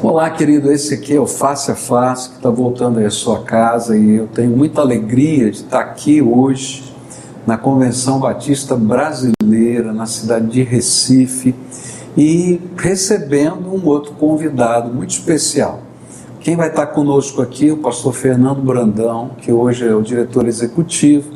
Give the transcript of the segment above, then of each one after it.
Olá, querido. Esse aqui é o Face a Face que está voltando aí à sua casa e eu tenho muita alegria de estar aqui hoje na Convenção Batista Brasileira, na cidade de Recife e recebendo um outro convidado muito especial. Quem vai estar conosco aqui é o pastor Fernando Brandão, que hoje é o diretor executivo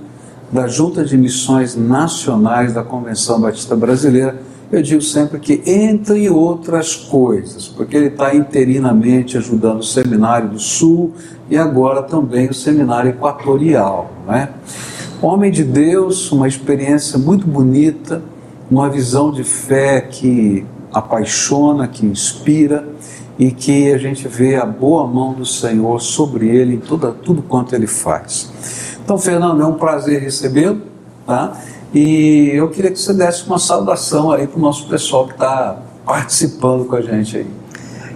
da Junta de Missões Nacionais da Convenção Batista Brasileira eu digo sempre que, entre outras coisas, porque ele está interinamente ajudando o Seminário do Sul e agora também o Seminário Equatorial. Né? Homem de Deus, uma experiência muito bonita, uma visão de fé que apaixona, que inspira e que a gente vê a boa mão do Senhor sobre ele em toda, tudo quanto ele faz. Então, Fernando, é um prazer recebê-lo. Tá? E eu queria que você desse uma saudação aí para o nosso pessoal que está participando com a gente aí.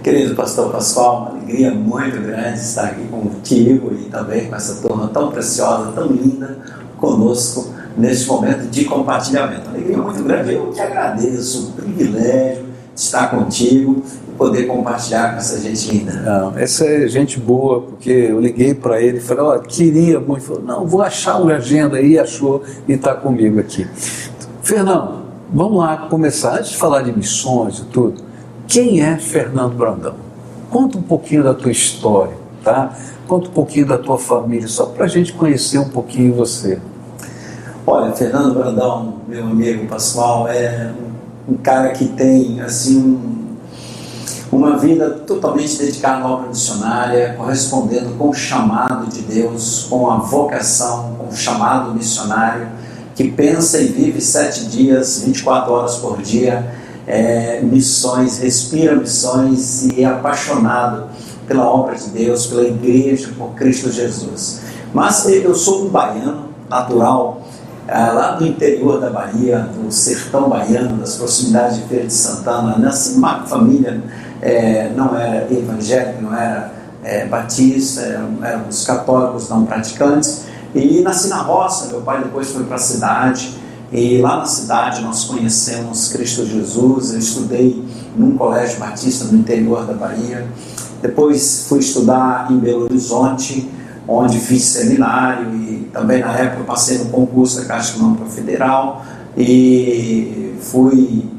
Querido pastor Pascoal, uma alegria muito grande estar aqui contigo e também com essa turma tão preciosa, tão linda, conosco neste momento de compartilhamento. Alegria muito grande. Eu te agradeço o privilégio estar contigo poder compartilhar com essa gente linda. Não, essa é gente boa, porque eu liguei para ele e falei, ó, queria muito, falou, não, vou achar uma agenda aí, achou e está comigo aqui. Fernando, vamos lá começar, antes de falar de missões e tudo, quem é Fernando Brandão? Conta um pouquinho da tua história, tá? Conta um pouquinho da tua família, só para a gente conhecer um pouquinho você. Olha, Fernando Brandão, meu amigo pessoal, é um cara que tem, assim, uma vida totalmente dedicada à obra missionária, correspondendo com o chamado de Deus, com a vocação, com o chamado missionário, que pensa e vive sete dias, 24 horas por dia, é, missões, respira missões e é apaixonado pela obra de Deus, pela igreja, por Cristo Jesus. Mas eu sou um baiano natural, lá do interior da Bahia, do sertão baiano, das proximidades de Feira de Santana, nasci numa família é, não era evangélico, não era é, batista, eram, éramos católicos não praticantes. E nasci na roça, meu pai depois foi para a cidade, e lá na cidade nós conhecemos Cristo Jesus. Eu estudei num colégio batista no interior da Bahia. Depois fui estudar em Belo Horizonte, onde fiz seminário e também na época passei no concurso da Caixa Econômica Federal e fui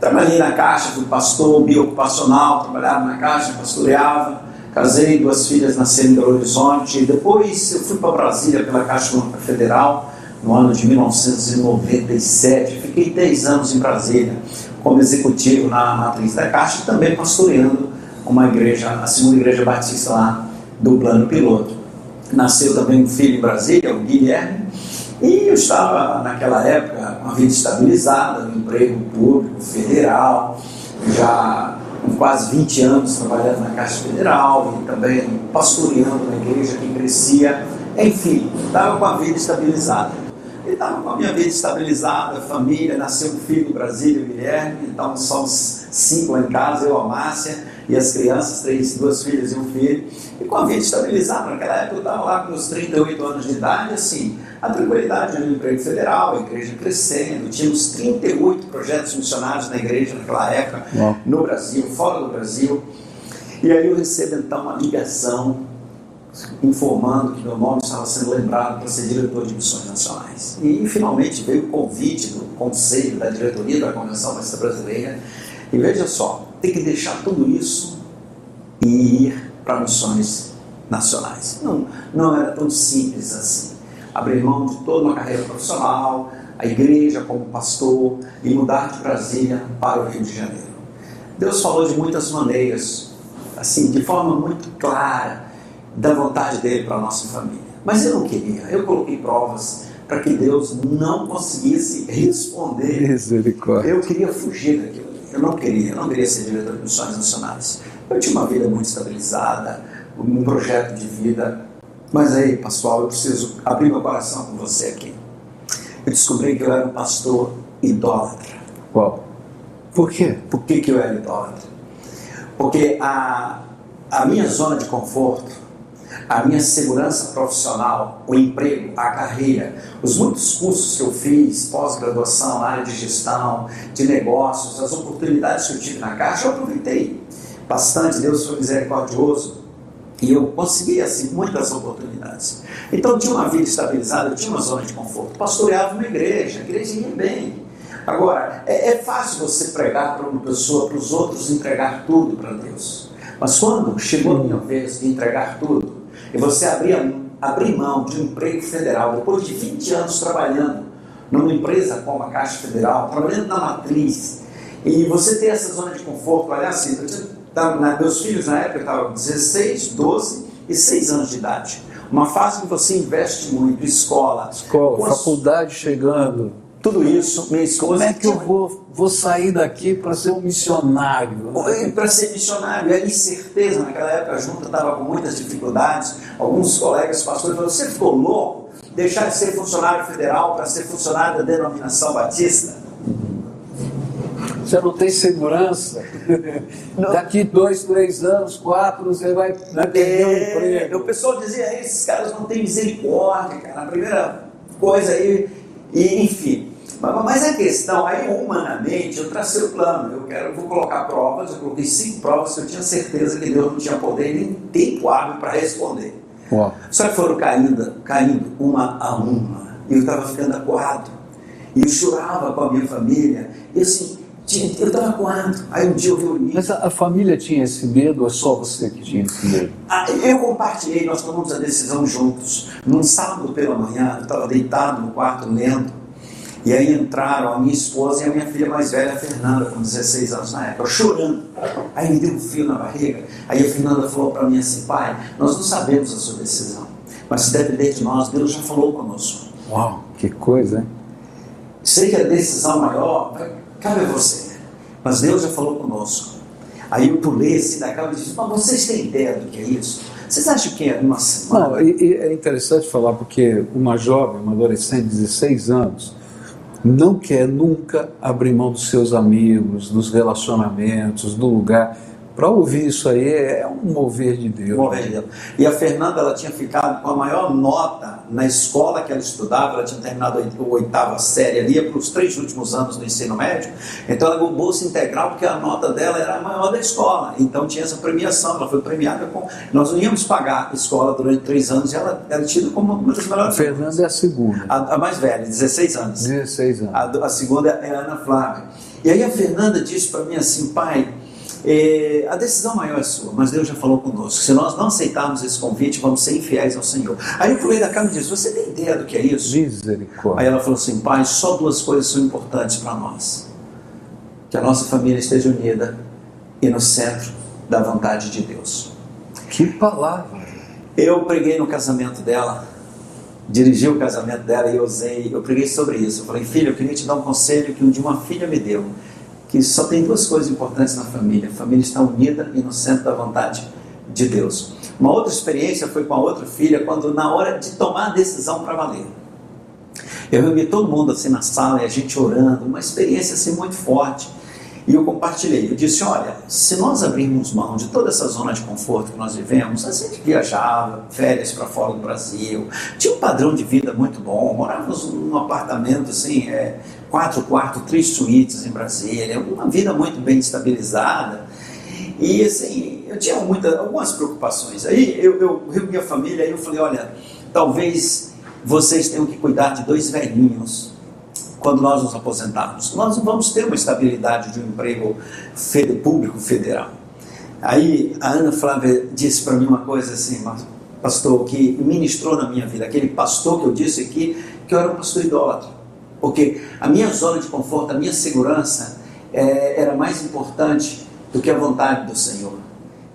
Trabalhei na Caixa, fui pastor biocupacional, trabalhava na Caixa, pastoreava. Casei, duas filhas nasceram em Belo Horizonte. Depois eu fui para Brasília pela Caixa Econômica Federal no ano de 1997. Fiquei 10 anos em Brasília como executivo na matriz da Caixa e também pastoreando uma igreja, a segunda igreja batista lá do plano piloto. Nasceu também um filho em Brasília, o Guilherme, e eu estava, naquela época, com a vida estabilizada, no emprego público, federal, já com quase 20 anos trabalhando na Caixa Federal e também pastoreando na igreja que crescia. Enfim, estava com a vida estabilizada. Estava com a minha vida estabilizada, família, nasceu um filho do Brasil, o Guilherme, então somos cinco lá em casa, eu, a Márcia e as crianças, três, duas filhas e um filho. E com a vida estabilizada, naquela época eu estava lá com os 38 anos de idade, assim, a tranquilidade no emprego federal, a igreja crescendo, tínhamos 38 projetos missionários na igreja naquela época, no Brasil, fora do Brasil. E aí eu recebo então uma ligação informando que meu nome estava sendo lembrado para ser diretor de missões nacionais. E finalmente veio o convite do conselho, da diretoria da Convenção Batista Brasileira. E veja só, tem que deixar tudo isso e ir para missões nacionais. Não, não era tão simples assim. Abrir mão de toda uma carreira profissional, a igreja como pastor e mudar de Brasília para o Rio de Janeiro. Deus falou de muitas maneiras, assim, de forma muito clara, da vontade dele para a nossa família. Mas eu não queria, eu coloquei provas para que Deus não conseguisse responder. Misericórdia. Eu queria fugir daquilo. Eu não queria, eu não queria ser diretor de missões nacionais. Eu tinha uma vida muito estabilizada, um projeto de vida. Mas aí, pessoal, eu preciso abrir meu coração com você aqui. Eu descobri que eu era um pastor idólatra. Qual? Por quê? Por que, que eu era idólatra? Porque a, a minha zona de conforto, a minha segurança profissional, o emprego, a carreira, os muitos cursos que eu fiz, pós-graduação na área de gestão, de negócios, as oportunidades que eu tive na Caixa, eu aproveitei. bastante, Deus foi misericordioso. E eu consegui, assim, muitas oportunidades. Então, eu tinha uma vida estabilizada, eu tinha uma zona de conforto. Pastoreava uma igreja, a igreja ia bem. Agora, é, é fácil você pregar para uma pessoa, para os outros entregar tudo para Deus. Mas quando chegou a minha vez de entregar tudo, e você abrir, abrir mão de um emprego federal, depois de 20 anos trabalhando numa empresa como a Caixa Federal, trabalhando na matriz, e você ter essa zona de conforto, olha assim, meus filhos na época estavam 16, 12 e 6 anos de idade. Uma fase que você investe muito, escola. Escola, faculdade chegando tudo isso, minha esposa. Como é que eu vou, vou sair daqui para ser um missionário? Para ser missionário, é incerteza. Naquela época a junta estava com muitas dificuldades. Alguns colegas pastores falaram: você ficou louco? Deixar de ser funcionário federal para ser funcionário da denominação batista? Você não tem segurança. Não. Daqui dois, três anos, quatro, você vai, perder é, o emprego. O pessoal dizia: esses caras não têm misericórdia, cara. A primeira coisa aí, e, enfim. Mas a questão, aí humanamente, eu tracei o plano. Eu quero, vou colocar provas, eu coloquei cinco provas que eu tinha certeza que Deus não tinha poder nem tempo hábil para responder. Uau. Só que foram caindo, caindo uma a uma. E eu estava ficando acuado. E eu chorava com a minha família. E assim, eu estava acuado. Aí um dia eu reuni. Mas a, a, família tinha esse medo ou é só você que tinha esse medo? Ah, eu compartilhei, nós tomamos a decisão juntos. Num sábado pela manhã, eu estava deitado no quarto lendo. E aí entraram a minha esposa e a minha filha mais velha, a Fernanda, com 16 anos na época, chorando. Aí me deu um fio na barriga. Aí a Fernanda falou para mim assim: pai, nós não sabemos a sua decisão, mas se depender de nós, Deus já falou conosco. Uau, que coisa, hein? Sei que a decisão maior cabe a você, mas Deus já falou conosco. Aí eu pulei assim da cama e disse: mas vocês têm ideia do que é isso? Vocês acham que é uma semana? Não, e, e é interessante falar porque uma jovem, uma adolescente de 16 anos, não quer nunca abrir mão dos seus amigos, dos relacionamentos, do lugar. Para ouvir isso aí é um mover de Deus. Mover de Deus. E a Fernanda ela tinha ficado com a maior nota na escola que ela estudava, ela tinha terminado a oitava série ali, para os três últimos anos do ensino médio. Então ela ganhou bolsa integral porque a nota dela era a maior da escola. Então tinha essa premiação, ela foi premiada com. Nós não íamos pagar a escola durante três anos e ela era tida como uma das melhores. A Fernanda é a segunda. A, a, mais velha, 16 anos. 16 anos. A, a segunda é a Ana Flávia. E aí a Fernanda disse para mim assim, pai é, a decisão maior é sua, mas Deus já falou conosco. Se nós não aceitarmos esse convite, vamos ser infiéis ao Senhor. Aí eu pulei da cama e disse: Você tem ideia do que é isso? Misericórdia. Aí ela falou assim: Pai, só duas coisas são importantes para nós: que a nossa família esteja unida e no centro da vontade de Deus. Que palavra! Eu preguei no casamento dela, dirigi o casamento dela e eu usei, eu preguei sobre isso. Eu falei: Filha, eu queria te dar um conselho que um dia uma filha me deu que só tem duas coisas importantes na família: a família está unida e no centro da vontade de Deus. Uma outra experiência foi com a outra filha, quando na hora de tomar a decisão para valer. Eu reuni todo mundo assim na sala e a gente orando, uma experiência assim muito forte. E eu compartilhei. Eu disse: olha, se nós abrirmos mão de toda essa zona de conforto que nós vivemos, a gente viajava, férias para fora do Brasil, tinha um padrão de vida muito bom, morávamos num apartamento assim, é, quatro quartos, três suítes em Brasília, uma vida muito bem estabilizada. E assim, eu tinha muita, algumas preocupações. Aí eu, eu reuni a família e eu falei: olha, talvez vocês tenham que cuidar de dois velhinhos quando nós nos aposentarmos. Nós não vamos ter uma estabilidade de um emprego público federal. Aí a Ana Flávia disse para mim uma coisa assim, pastor, que ministrou na minha vida. Aquele pastor que eu disse aqui, que eu era um pastor idólatra. Porque a minha zona de conforto, a minha segurança é, era mais importante do que a vontade do Senhor.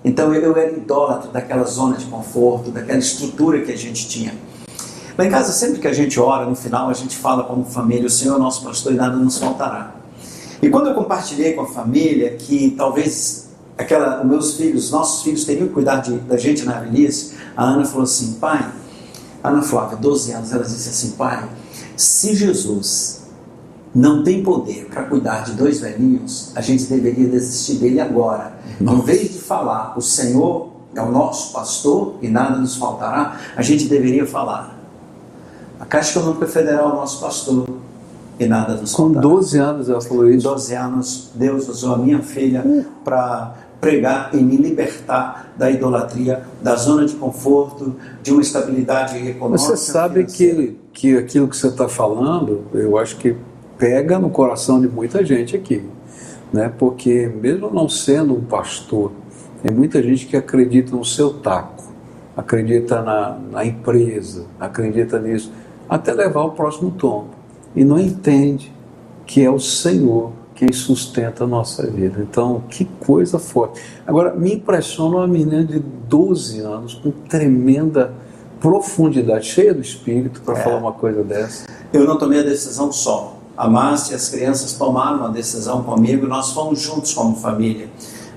Então eu era idólatra daquela zona de conforto, daquela estrutura que a gente tinha. Lá em casa, sempre que a gente ora, no final a gente fala como família: o Senhor é nosso pastor e nada nos faltará. E quando eu compartilhei com a família que talvez aquela, meus filhos, nossos filhos teriam que cuidar de, da gente na velhice, a Ana falou assim: pai, Ana Flávia, 12 anos, ela disse assim: pai, se Jesus não tem poder para cuidar de dois velhinhos, a gente deveria desistir dele agora. Nossa. Em vez de falar, o Senhor é o nosso pastor e nada nos faltará, a gente deveria falar, a Caixa Econômica Federal é o nosso pastor e nada nos Com 12 anos ela falou isso? Com 12 anos, Deus usou a minha filha para pregar e me libertar da idolatria, da zona de conforto, de uma estabilidade econômica. Você sabe que, que aquilo que você está falando, eu acho que pega no coração de muita gente aqui, né? Porque mesmo não sendo um pastor, tem muita gente que acredita no seu taco, acredita na, na empresa, acredita nisso, até levar o próximo tombo e não entende que é o Senhor quem sustenta a nossa vida. Então, que coisa forte. Agora, me impressiona uma menina de 12 anos com tremenda profundidade, cheia do espírito, para é. falar uma coisa dessa. Eu não tomei a decisão só. A Márcia e as crianças tomaram uma decisão comigo, nós fomos juntos como família.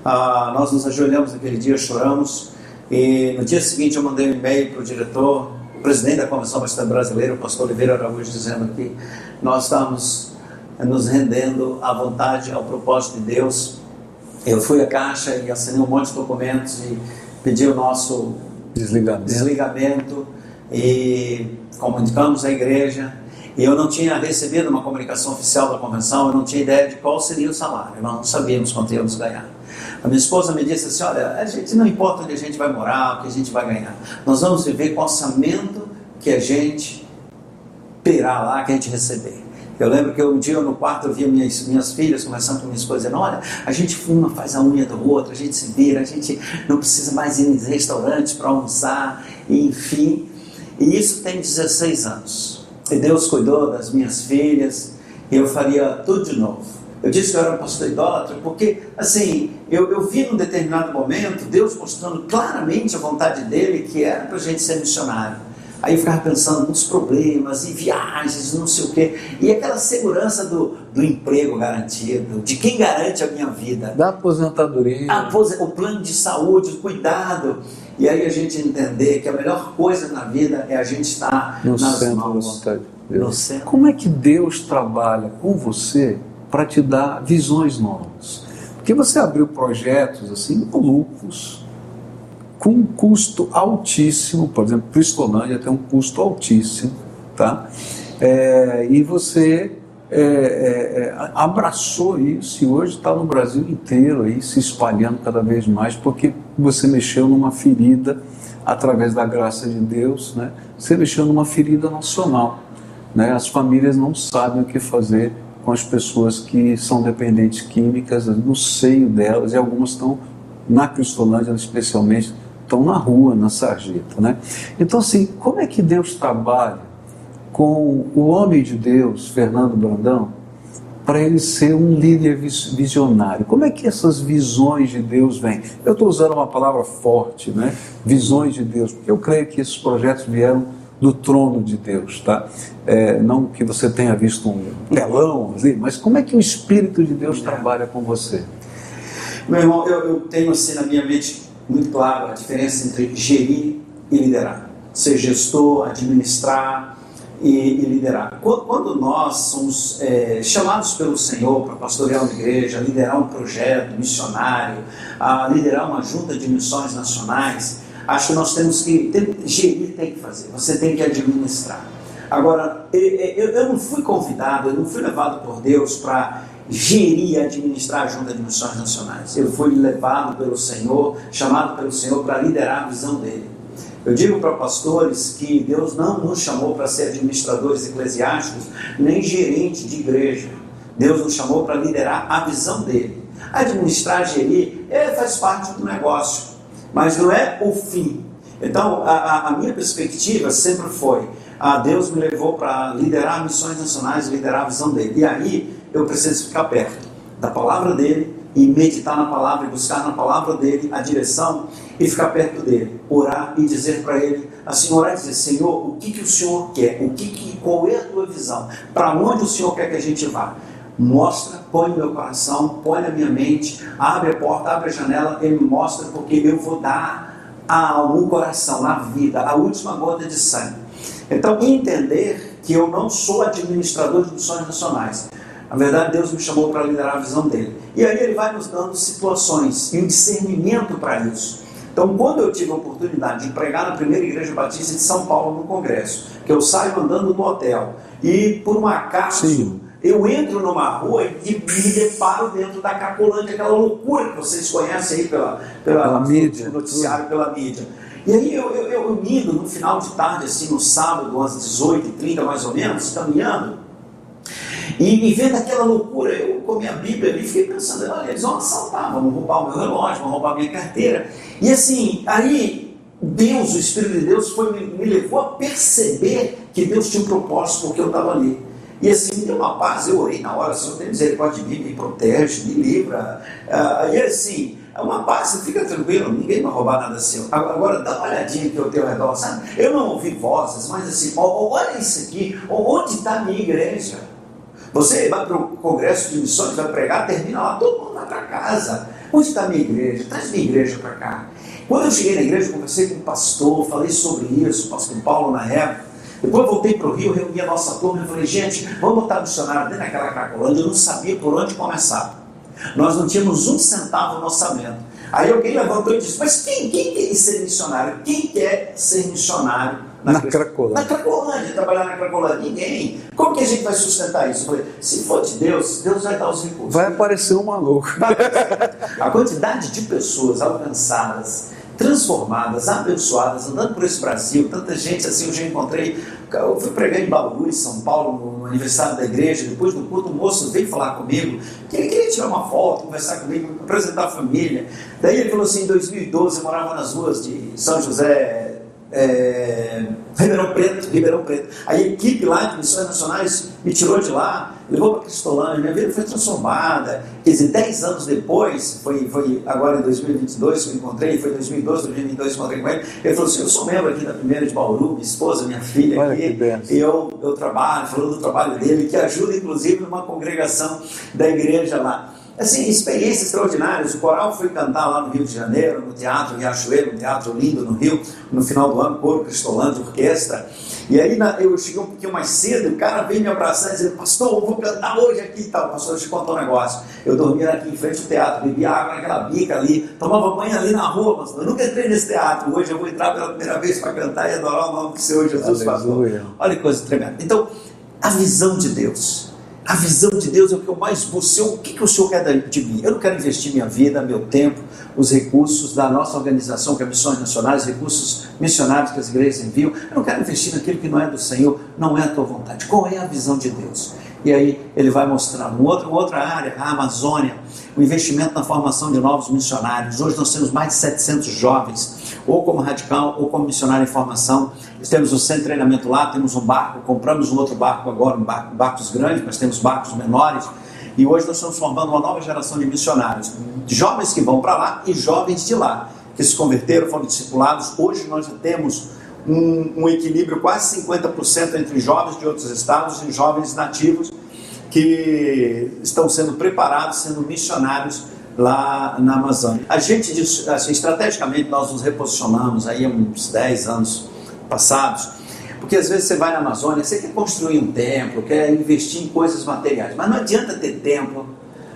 Ah, nós nos ajoelhamos naquele dia, choramos, e no dia seguinte eu mandei um e-mail para o diretor, o presidente da Convenção Batista Brasileira, o pastor Oliveira Araújo, dizendo que nós estamos nos rendendo à vontade, ao propósito de Deus. Eu fui à caixa e assinei um monte de documentos e pedi o nosso desligamento, desligamento e comunicamos à igreja e eu não tinha recebido uma comunicação oficial da convenção, eu não tinha ideia de qual seria o salário, nós não sabíamos quanto íamos ganhar. A minha esposa me disse assim: olha, a gente não importa onde a gente vai morar, o que a gente vai ganhar, nós vamos viver com o orçamento que a gente terá lá, que a gente receber. Eu lembro que um dia no quarto eu via minhas, minhas filhas conversando com minha esposa, dizendo: Olha, a gente uma faz a unha do outro, a gente se vira, a gente não precisa mais ir em restaurantes para almoçar, enfim. E isso tem 16 anos. E Deus cuidou das minhas filhas, e eu faria tudo de novo. Eu disse que eu era um pastor idólatra porque, assim, eu, eu vi num determinado momento Deus mostrando claramente a vontade dele que era para a gente ser missionário. Aí eu ficava pensando nos problemas e viagens, não sei o quê. E aquela segurança do, do emprego garantido, de quem garante a minha vida. Da aposentadoria. o plano de saúde, o cuidado. E aí a gente entender que a melhor coisa na vida é a gente estar no nas centro mãos. da vontade de Deus. Como é que Deus trabalha com você para te dar visões novas? Porque você abriu projetos assim malucos, com um custo altíssimo, por exemplo, Cristolândia tem um custo altíssimo, tá? É, e você é, é, é, abraçou isso e hoje está no Brasil inteiro aí se espalhando cada vez mais porque você mexeu numa ferida através da graça de Deus, né? Você mexeu numa ferida nacional, né? As famílias não sabem o que fazer com as pessoas que são dependentes químicas no seio delas e algumas estão na Cristolândia especialmente estão na rua, na sarjeta, né? Então assim, como é que Deus trabalha com o homem de Deus, Fernando Brandão, para ele ser um líder visionário. Como é que essas visões de Deus vêm? Eu estou usando uma palavra forte, né? Visões de Deus, porque eu creio que esses projetos vieram do trono de Deus, tá? É, não que você tenha visto um telão, mas como é que o Espírito de Deus trabalha com você? Meu irmão, eu, eu tenho assim na minha mente muito claro a diferença entre gerir e liderar. Ser gestor, administrar, e, e liderar. Quando nós somos é, chamados pelo Senhor para pastorear uma igreja, liderar um projeto missionário, a liderar uma junta de missões nacionais, acho que nós temos que gerir, tem que fazer, você tem que administrar. Agora, eu, eu não fui convidado, eu não fui levado por Deus para gerir e administrar a junta de missões nacionais. Eu fui levado pelo Senhor, chamado pelo Senhor para liderar a visão dele. Eu digo para pastores que Deus não nos chamou para ser administradores eclesiásticos, nem gerente de igreja. Deus nos chamou para liderar a visão dele. Administrar, gerir, é, faz parte do negócio, mas não é o fim. Então, a, a minha perspectiva sempre foi: a Deus me levou para liderar missões nacionais, liderar a visão dele. E aí eu preciso ficar perto da palavra dele e meditar na palavra e buscar na palavra dele a direção e ficar perto dele, orar e dizer para ele, assim, orar e dizer, Senhor, o que, que o Senhor quer? O que, que qual é a tua visão? Para onde o Senhor quer que a gente vá? Mostra, põe meu coração, põe na minha mente, abre a porta, abre a janela e me mostra, porque eu vou dar ao coração, a vida, a última gota de sangue. Então, entender que eu não sou administrador de missões nacionais, na verdade, Deus me chamou para liderar a visão dele. E aí ele vai nos dando situações e um discernimento para isso. Então, quando eu tive a oportunidade de pregar na primeira igreja batista de São Paulo no congresso, que eu saio andando no hotel e por um acaso eu entro numa rua e me deparo dentro da Cracolândia, aquela loucura que vocês conhecem aí pela, pela, pela mídia, noticiário, pela mídia. E aí eu, eu, eu, eu indo no final de tarde, assim, no sábado, às 18h30 mais ou menos, caminhando, e, e vendo aquela loucura, eu com a minha Bíblia ali, fiquei pensando, olha, eles vão assaltar, vão roubar o meu relógio, vão roubar a minha carteira. E assim, aí Deus, o Espírito de Deus, foi, me, me levou a perceber que Deus tinha um propósito porque eu estava ali. E assim, deu uma paz, eu orei na hora, Senhor, tem misericórdia de mim, me protege, me livra. Uh, e assim, é uma paz, você fica tranquilo, ninguém vai roubar nada seu. Agora, dá uma olhadinha que eu tenho ao redor, sabe? Eu não ouvi vozes, mas assim, olha isso aqui, onde está a minha igreja? Você vai para o congresso de missões, vai pregar, termina lá, todo mundo vai para casa. Onde está a minha igreja? Traz minha igreja para cá. Quando eu cheguei na igreja, conversei com o pastor, falei sobre isso, o pastor Paulo na época. Depois voltei para o Rio, reuni a nossa turma e falei, gente, vamos botar missionário dentro daquela Cracolândia. Eu não sabia por onde começar. Nós não tínhamos um centavo no orçamento. Aí alguém levantou e disse, mas quem, quem quer ser missionário? Quem quer ser missionário na, na Cracolândia? Na Cracolândia, trabalhar na Cracolândia. Ninguém. Como que a gente vai sustentar isso? Eu falei, se for de Deus, Deus vai dar os recursos. Vai aparecer um maluco. A quantidade de pessoas alcançadas transformadas, abençoadas, andando por esse Brasil, tanta gente assim, eu já encontrei, eu fui pregar em Bauru, em São Paulo, no aniversário da igreja, depois do culto, o moço veio falar comigo, que ele queria tirar uma foto, conversar comigo, apresentar a família. Daí ele falou assim, em 2012 eu morava nas ruas de São José, é, Ribeirão Preto, Ribeirão Preto. A equipe lá de Missões Nacionais me tirou de lá, levou para Cristolândia, minha vida foi transformada. Quer dizer, 10 anos depois, foi, foi agora em 2022 que eu encontrei, foi em 2012, 2022 que eu encontrei com ele. Ele falou assim: Eu sou membro aqui da primeira de Bauru, minha esposa, minha filha Olha aqui. Eu, eu trabalho, falando do trabalho dele, que ajuda inclusive numa congregação da igreja lá. Assim, experiências extraordinárias. O coral foi cantar lá no Rio de Janeiro, no Teatro Riachuelo, um teatro lindo no Rio, no final do ano, coro cristolante, orquestra. E aí eu cheguei um pouquinho mais cedo, o cara veio me abraçar e dizer, pastor, eu vou cantar hoje aqui e tal. Pastor, deixa eu te contar um negócio. Eu dormia aqui em frente ao teatro, bebia água naquela bica ali, tomava banho ali na rua, pastor. Eu nunca entrei nesse teatro. Hoje eu vou entrar pela primeira vez para cantar e adorar o nome do Senhor Jesus, pastor. Olha que coisa tremenda. Então, a visão de Deus a visão de Deus é o que eu mais busco. O que, que o Senhor quer de mim? Eu não quero investir minha vida, meu tempo, os recursos da nossa organização, que é Missões Nacionais, recursos missionários que as igrejas enviam. Eu não quero investir naquilo que não é do Senhor, não é a tua vontade. Qual é a visão de Deus? E aí ele vai mostrar outra, outra área, a Amazônia, o investimento na formação de novos missionários. Hoje nós temos mais de 700 jovens ou como radical, ou como missionário em formação. Temos um centro de treinamento lá, temos um barco, compramos um outro barco agora, um barco, barcos grandes, mas temos barcos menores. E hoje nós estamos formando uma nova geração de missionários, jovens que vão para lá e jovens de lá, que se converteram, foram discipulados. Hoje nós já temos um, um equilíbrio quase 50% entre jovens de outros estados e jovens nativos que estão sendo preparados, sendo missionários lá na Amazônia. A gente, assim, estrategicamente, nós nos reposicionamos aí há uns 10 anos passados, porque às vezes você vai na Amazônia, você quer construir um templo, quer investir em coisas materiais, mas não adianta ter templo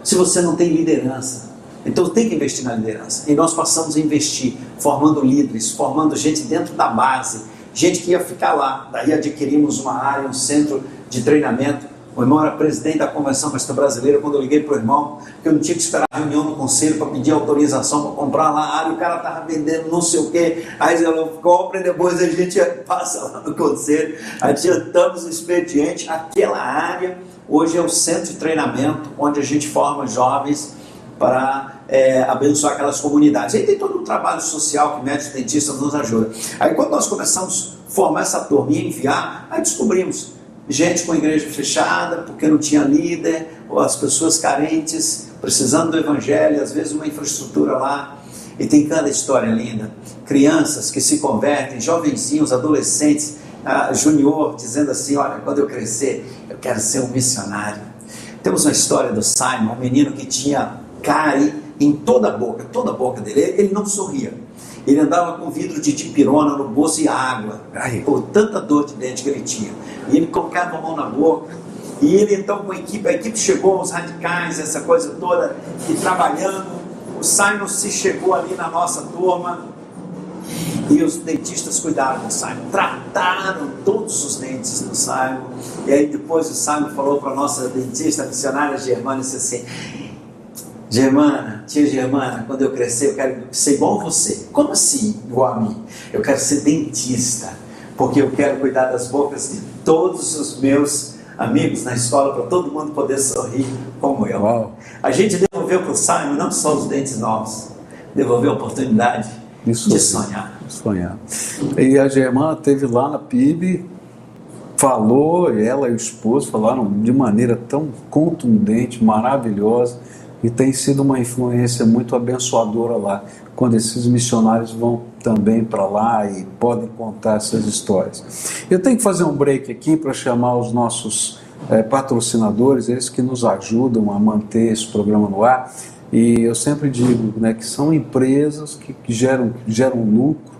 se você não tem liderança. Então tem que investir na liderança. E nós passamos a investir, formando líderes, formando gente dentro da base, gente que ia ficar lá. Daí adquirimos uma área, um centro de treinamento o irmão era presidente da Convenção Cristã Brasileira. Quando eu liguei para o irmão, que eu não tinha que esperar a reunião do conselho para pedir autorização para comprar lá a área, o cara estava vendendo não sei o quê. Aí ele compra e depois a gente passa lá no conselho. Adiantamos o expediente. Aquela área hoje é o centro de treinamento onde a gente forma jovens para é, abençoar aquelas comunidades. Aí tem todo um trabalho social que médicos dentistas nos ajudam. Aí quando nós começamos a formar essa turma e enviar, aí descobrimos gente com igreja fechada, porque não tinha líder, ou as pessoas carentes, precisando do evangelho, às vezes uma infraestrutura lá. E tem cada história linda. Crianças que se convertem, jovenzinhos, adolescentes, ah, junior, dizendo assim: Olha, quando eu crescer, eu quero ser um missionário. Temos uma história do Simon, um menino que tinha cárie em toda a boca, toda a boca dele. Ele não sorria. Ele andava com vidro de dipirona no bolso e água, por tanta dor de dente que ele tinha. E ele colocava a mão na boca. E ele então com a equipe, a equipe chegou, os radicais, essa coisa toda, e trabalhando. O Simon se chegou ali na nossa turma. E os dentistas cuidaram do Simon, trataram todos os dentes do Simon. E aí depois o Simon falou para a nossa dentista missionária Germana, disse assim, Germana, tia Germana, quando eu crescer eu quero ser igual a você. Como assim, igual a mim? Eu quero ser dentista, porque eu quero cuidar das bocas de todos os meus amigos na escola, para todo mundo poder sorrir como eu. Uau. A gente devolveu para o Simon não só os dentes novos, devolveu a oportunidade Isso de sonhar. sonhar. E a Germana teve lá na PIB, falou, ela e o esposo falaram de maneira tão contundente, maravilhosa e tem sido uma influência muito abençoadora lá, quando esses missionários vão também para lá e podem contar essas histórias. Eu tenho que fazer um break aqui para chamar os nossos é, patrocinadores, eles que nos ajudam a manter esse programa no ar. E eu sempre digo né, que são empresas que, geram, geram lucro,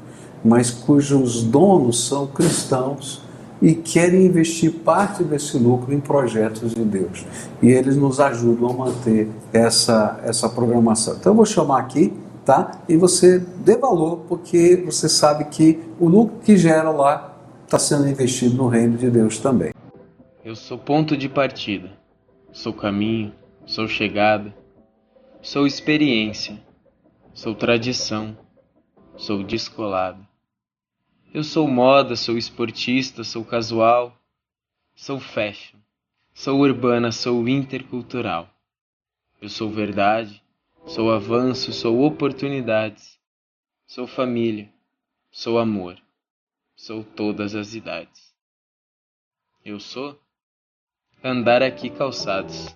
mas cujos donos são cristãos e querem investir parte desse lucro em projetos de Deus. E eles nos ajudam a manter essa, essa programação. Então eu vou chamar aqui, tá? E você dê valor, porque você sabe que o lucro que gera lá está sendo investido no reino de Deus também. Eu sou ponto de partida, sou caminho, sou chegada, sou experiência, sou tradição, sou descolado. Eu sou moda, sou esportista, sou casual, sou fashion, sou urbana, sou intercultural. Eu sou verdade, sou avanço, sou oportunidades, sou família, sou amor, sou todas as idades. Eu sou andar aqui calçados.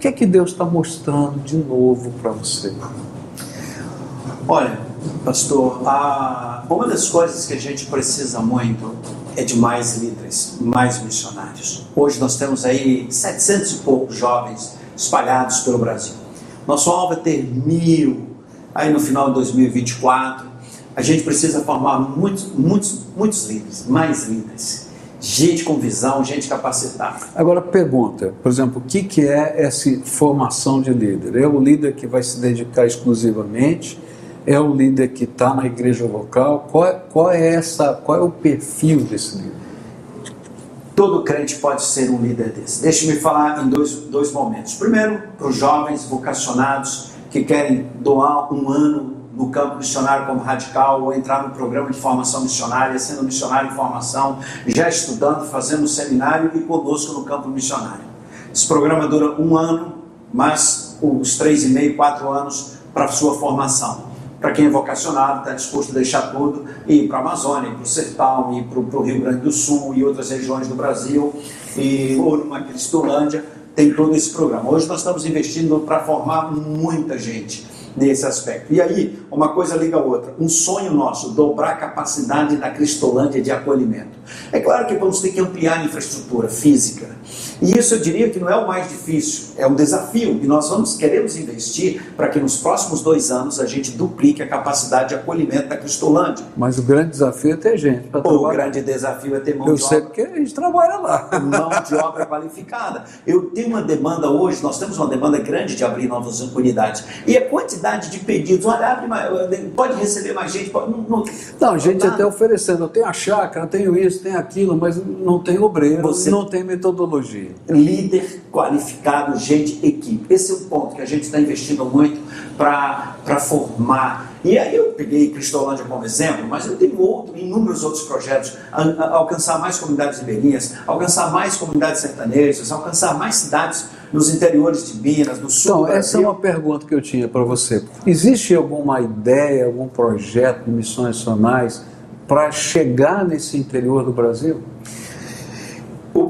que é que Deus está mostrando de novo para você? Olha, pastor, a, uma das coisas que a gente precisa muito é de mais líderes, mais missionários. Hoje nós temos aí 700 e poucos jovens espalhados pelo Brasil. Nosso alvo é ter mil aí no final de 2024. A gente precisa formar muitos, muitos, muitos líderes, mais líderes gente com visão, gente capacitada. Agora pergunta, por exemplo, o que, que é essa formação de líder? É o líder que vai se dedicar exclusivamente? É o líder que está na igreja local? Qual é, qual é essa? Qual é o perfil desse líder? Todo crente pode ser um líder desse. Deixe-me falar em dois, dois momentos. Primeiro, para os jovens vocacionados que querem doar um ano no campo missionário como radical ou entrar no programa de formação missionária, sendo missionário em formação, já estudando, fazendo seminário e conosco no campo missionário. Esse programa dura um ano, mais os três e meio, quatro anos para sua formação. Para quem é vocacionado, está disposto a deixar tudo e ir para a Amazônia, para o Sertão, ir para o Rio Grande do Sul e outras regiões do Brasil, e, ou numa Cristolândia, tem todo esse programa. Hoje nós estamos investindo para formar muita gente nesse aspecto. E aí, uma coisa liga a outra. Um sonho nosso, dobrar a capacidade da Cristolândia de acolhimento. É claro que vamos ter que ampliar a infraestrutura física. E isso eu diria que não é o mais difícil, é um desafio. E nós vamos queremos investir para que nos próximos dois anos a gente duplique a capacidade de acolhimento da Cristolândia. Mas o grande desafio é ter gente para trabalhar. O grande desafio é ter mão eu de obra. Eu sei porque a gente trabalha lá. Mão de obra qualificada. Eu tenho uma demanda hoje, nós temos uma demanda grande de abrir novas unidades. E a quantidade de pedidos, olha, abre mais, pode receber mais gente. Pode, não, não, não, gente até oferecendo, eu tenho a chácara, tenho isso, tenho aquilo, mas não tem obreiro, Você... não tem metodologia líder qualificado, gente, equipe. Esse é um ponto que a gente está investindo muito para formar. E aí eu peguei Cristolândia como exemplo, mas eu tenho outro, inúmeros outros projetos, a, a, alcançar mais comunidades ribeirinhas, alcançar mais comunidades sertanejas, alcançar mais cidades nos interiores de Minas, no sul Então, essa é uma pergunta que eu tinha para você. Existe alguma ideia, algum projeto de missões nacionais para chegar nesse interior do Brasil?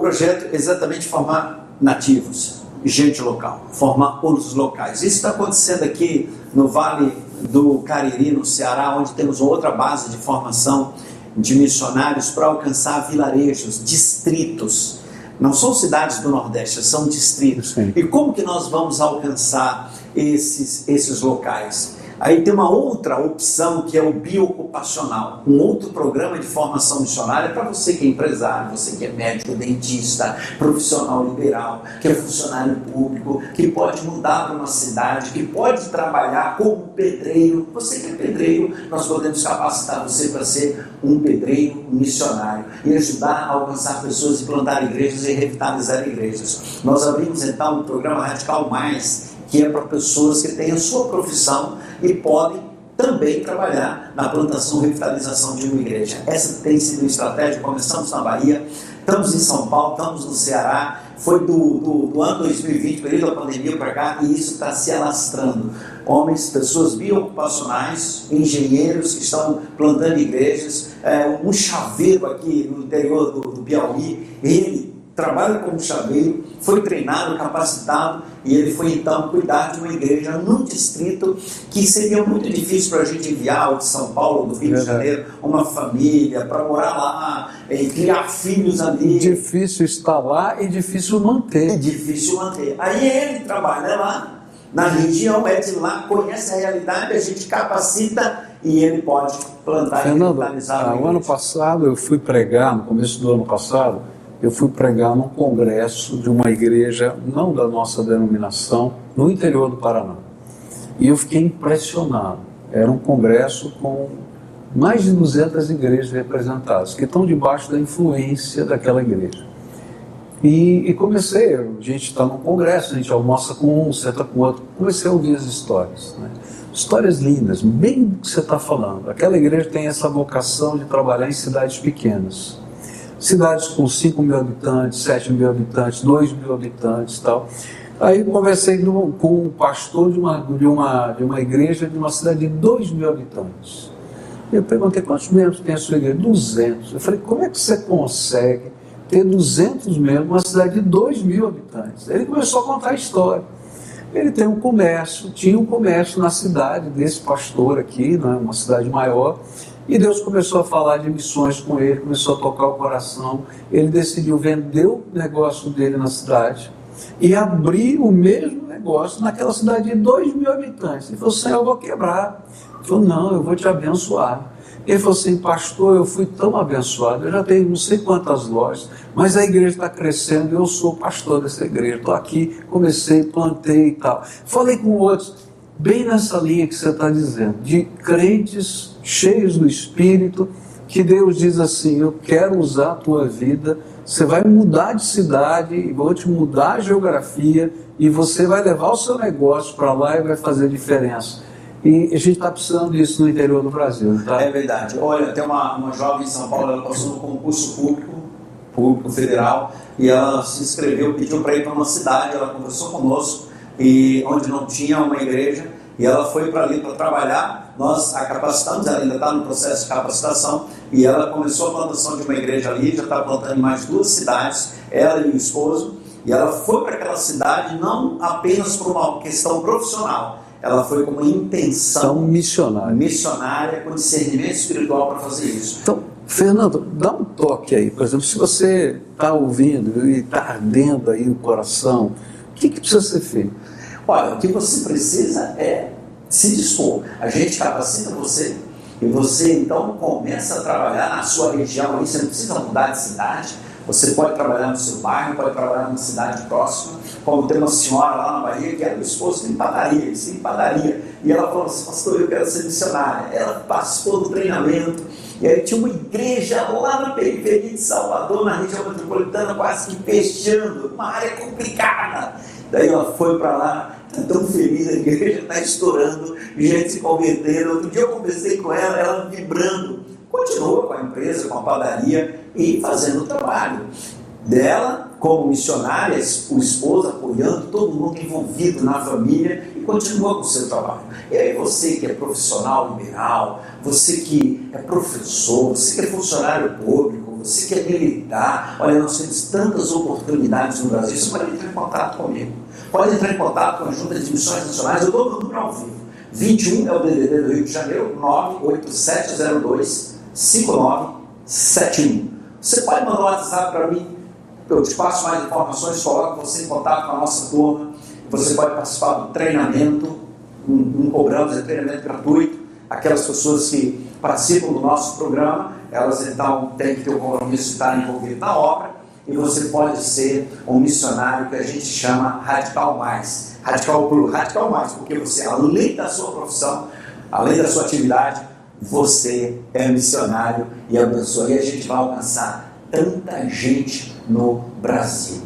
O projeto é exatamente formar nativos, gente local, formar os locais. Isso está acontecendo aqui no Vale do Cariri, no Ceará, onde temos outra base de formação de missionários para alcançar vilarejos, distritos. Não são cidades do Nordeste, são distritos. Sim. E como que nós vamos alcançar esses, esses locais? Aí tem uma outra opção que é o biocupacional, um outro programa de formação missionária para você que é empresário, você que é médico, dentista, profissional liberal, que é funcionário público, que pode mudar para uma cidade, que pode trabalhar como pedreiro. Você que é pedreiro, nós podemos capacitar você para ser um pedreiro missionário e ajudar a alcançar pessoas e plantar igrejas e revitalizar igrejas. Nós abrimos então o programa Radical Mais que é para pessoas que têm a sua profissão e podem também trabalhar na plantação e revitalização de uma igreja. Essa tem sido a estratégia. Começamos na Bahia, estamos em São Paulo, estamos no Ceará. Foi do, do, do ano 2020, período da pandemia para cá, e isso está se alastrando. Homens, pessoas biocupacionais, engenheiros que estão plantando igrejas. É, um chaveiro aqui no interior do, do Piauí, ele trabalha como chaveiro, foi treinado, capacitado e ele foi então cuidar de uma igreja num distrito que seria muito difícil para a gente enviar, de São Paulo, do Rio de Janeiro, uma família para morar lá, e criar filhos ali. Difícil estar lá e difícil manter. É difícil manter. Aí ele trabalha lá na região, é de lá, conhece a realidade, a gente capacita e ele pode plantar Fernando, e revitalizar. O ano passado eu fui pregar, no começo do ano passado, eu fui pregar num congresso de uma igreja, não da nossa denominação, no interior do Paraná. E eu fiquei impressionado. Era um congresso com mais de 200 igrejas representadas, que estão debaixo da influência daquela igreja. E, e comecei, a gente está num congresso, a gente almoça com um, senta com outro. Comecei a ouvir as histórias. Né? Histórias lindas, bem do que você está falando. Aquela igreja tem essa vocação de trabalhar em cidades pequenas cidades com 5 mil habitantes, 7 mil habitantes, 2 mil habitantes e tal. Aí conversei com um pastor de uma, de, uma, de uma igreja de uma cidade de 2 mil habitantes. Eu perguntei quantos membros tem a sua igreja? 200. Eu falei, como é que você consegue ter 200 membros numa cidade de 2 mil habitantes? Ele começou a contar a história. Ele tem um comércio, tinha um comércio na cidade desse pastor aqui, né, uma cidade maior, e Deus começou a falar de missões com ele, começou a tocar o coração. Ele decidiu vender o negócio dele na cidade e abrir o mesmo negócio naquela cidade de 2 mil habitantes. Ele falou: Senhor, eu vou quebrar. Ele falou: Não, eu vou te abençoar. Ele falou assim: Pastor, eu fui tão abençoado, eu já tenho não sei quantas lojas, mas a igreja está crescendo, eu sou pastor dessa igreja, estou aqui, comecei, plantei e tal. Falei com outros bem nessa linha que você está dizendo, de crentes cheios do Espírito, que Deus diz assim: Eu quero usar a tua vida, você vai mudar de cidade, vou te mudar a geografia, e você vai levar o seu negócio para lá e vai fazer diferença. E a gente está precisando disso no interior do Brasil. Tá? É verdade. Olha, tem uma, uma jovem em São Paulo, ela passou no concurso público, público federal, e ela se inscreveu, pediu para ir para uma cidade, ela conversou conosco e onde não tinha uma igreja, e ela foi para ali para trabalhar. Nós a capacitamos, ela ainda está no processo de capacitação, e ela começou a plantação de uma igreja ali, já está plantando em mais duas cidades, ela e o esposo, e ela foi para aquela cidade não apenas por uma questão profissional, ela foi com uma intenção missionária. missionária, com discernimento espiritual para fazer isso. Então, Fernando, dá um toque aí, por exemplo, se você está ouvindo e está ardendo aí o coração, que, que precisa ser feito? Olha, o que você precisa é se dispor. A gente capacita você e você então começa a trabalhar na sua região você não precisa mudar de cidade. Você pode trabalhar no seu bairro, pode trabalhar numa cidade próxima, como tem uma senhora lá na Bahia que era o esposo de padaria, eles padaria. E ela falou assim, pastor, eu quero ser missionária. Ela participou do treinamento, e aí tinha uma igreja lá na periferia de Salvador, na região metropolitana, quase que fechando, uma área complicada. Daí ela foi para lá, está tão feliz, a igreja está estourando, gente se convertendo. Outro dia eu conversei com ela, ela vibrando. Continua com a empresa, com a padaria e fazendo o trabalho dela como missionária, o esposo apoiando, todo mundo envolvido na família e continua com o seu trabalho. E aí você que é profissional liberal, você que é professor, você que é funcionário público, você quer militar, olha, nós temos tantas oportunidades no Brasil, você pode entrar em contato comigo. Pode entrar em contato com a Junta de Missões Nacionais, eu dou o número ao vivo. 21 é o DDD do Rio de Janeiro, 98702 5971. Você pode mandar um WhatsApp para mim, eu te passo mais informações, coloco você em contato com a nossa turma. Você pode participar do treinamento, não cobramos, é treinamento gratuito. Aquelas pessoas que participam do nosso programa, elas então têm que ter o compromisso de estar envolvidas na obra. E você pode ser um missionário que a gente chama Radical Mais. Radical Pro, Radical Mais, porque você, além da sua profissão, além da sua atividade, você é missionário e abençoa. E a gente vai alcançar tanta gente no Brasil.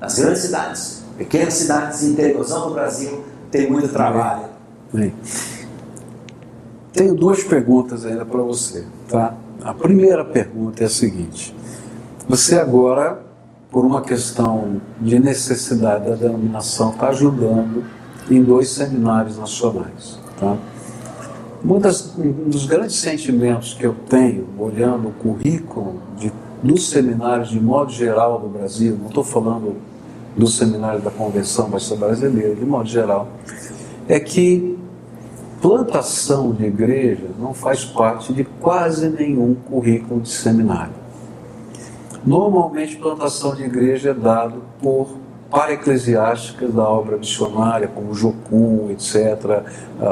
Nas grandes cidades, pequenas cidades interiorzão do Brasil, tem muito trabalho. Tenho duas perguntas ainda para você, tá? A primeira pergunta é a seguinte: você agora, por uma questão de necessidade da denominação, está ajudando em dois seminários nacionais, tá? Um, dos grandes sentimentos que eu tenho olhando o currículo de, dos seminários de modo geral do Brasil, não estou falando do seminário da Convenção Batista Brasileira, de modo geral, é que plantação de igreja não faz parte de quase nenhum currículo de seminário. Normalmente, plantação de igreja é dado por para eclesiásticas da obra missionária, como Jocum, etc.,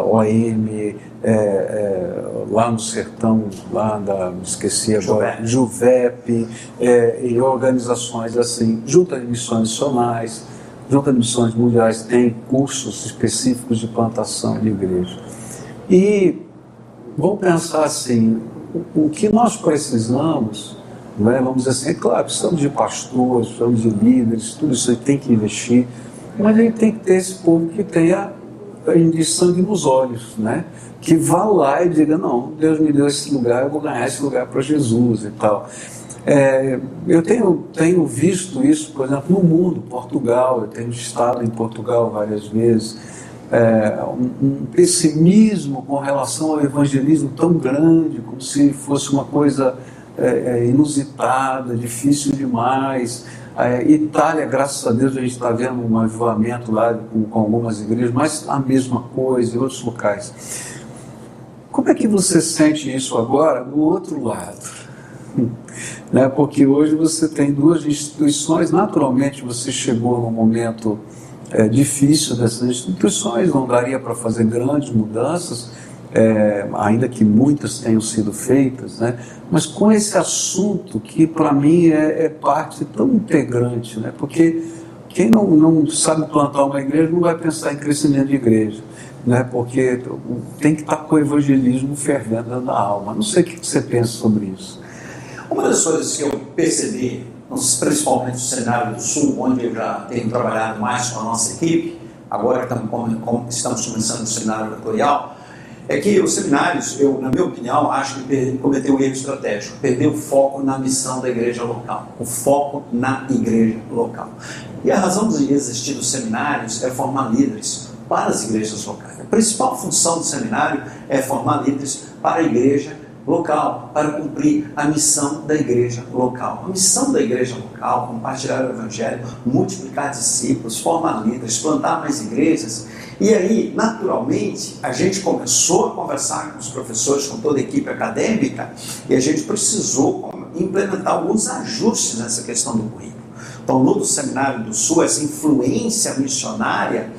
OM, é, é, lá no sertão, lá da, me esqueci agora, Juvep, é, e organizações assim, Junta de Missões Nacionais, Junta de Missões Mundiais tem cursos específicos de plantação de igreja. E vamos pensar assim, o, o que nós precisamos é? Vamos dizer assim, é claro, precisamos de pastores, precisamos de líderes, tudo isso tem que investir, mas a gente tem que ter esse povo que tenha de sangue nos olhos, né? que vá lá e diga, não, Deus me deu esse lugar, eu vou ganhar esse lugar para Jesus e tal. É, eu tenho, tenho visto isso, por exemplo, no mundo, Portugal, eu tenho estado em Portugal várias vezes, é, um, um, pessimismo com relação ao evangelismo tão grande, como se fosse uma coisa é, é, inusitada, difícil demais. É, Itália, graças a Deus, a gente está vendo um avivamento lá com, com, algumas igrejas, mas a mesma coisa em outros locais. Como é que você sente isso agora do outro lado? né? Porque hoje você tem duas instituições, naturalmente você chegou num momento é, difícil dessas instituições, não daria para fazer grandes mudanças, é, ainda que muitas tenham sido feitas, né? mas com esse assunto que para mim é, é, parte tão integrante, né? porque quem não, não sabe plantar uma igreja não vai pensar em crescimento de igreja, né? porque tem que estar com o evangelismo fervendo na alma. Não sei o que você pensa sobre isso. Uma das coisas que eu percebi, principalmente no cenário do Sul, onde eu já tenho trabalhado mais com a nossa equipe, agora que estamos, começando o cenário editorial, é que os seminários, eu, na minha opinião, acho que cometeu um erro estratégico, perdeu o foco na missão da igreja local, o foco na igreja local. E a razão de existir os seminários é formar líderes para as igrejas locais. A principal função do seminário é formar líderes para a igreja local, para cumprir a missão da igreja local. A missão da igreja local, compartilhar o evangelho, multiplicar discípulos, formar líderes, plantar mais igrejas, e aí, naturalmente, a gente começou a conversar com os professores, com toda a equipe acadêmica, e a gente precisou implementar alguns ajustes nessa questão do currículo. Então, no Seminário do Sul, essa influência missionária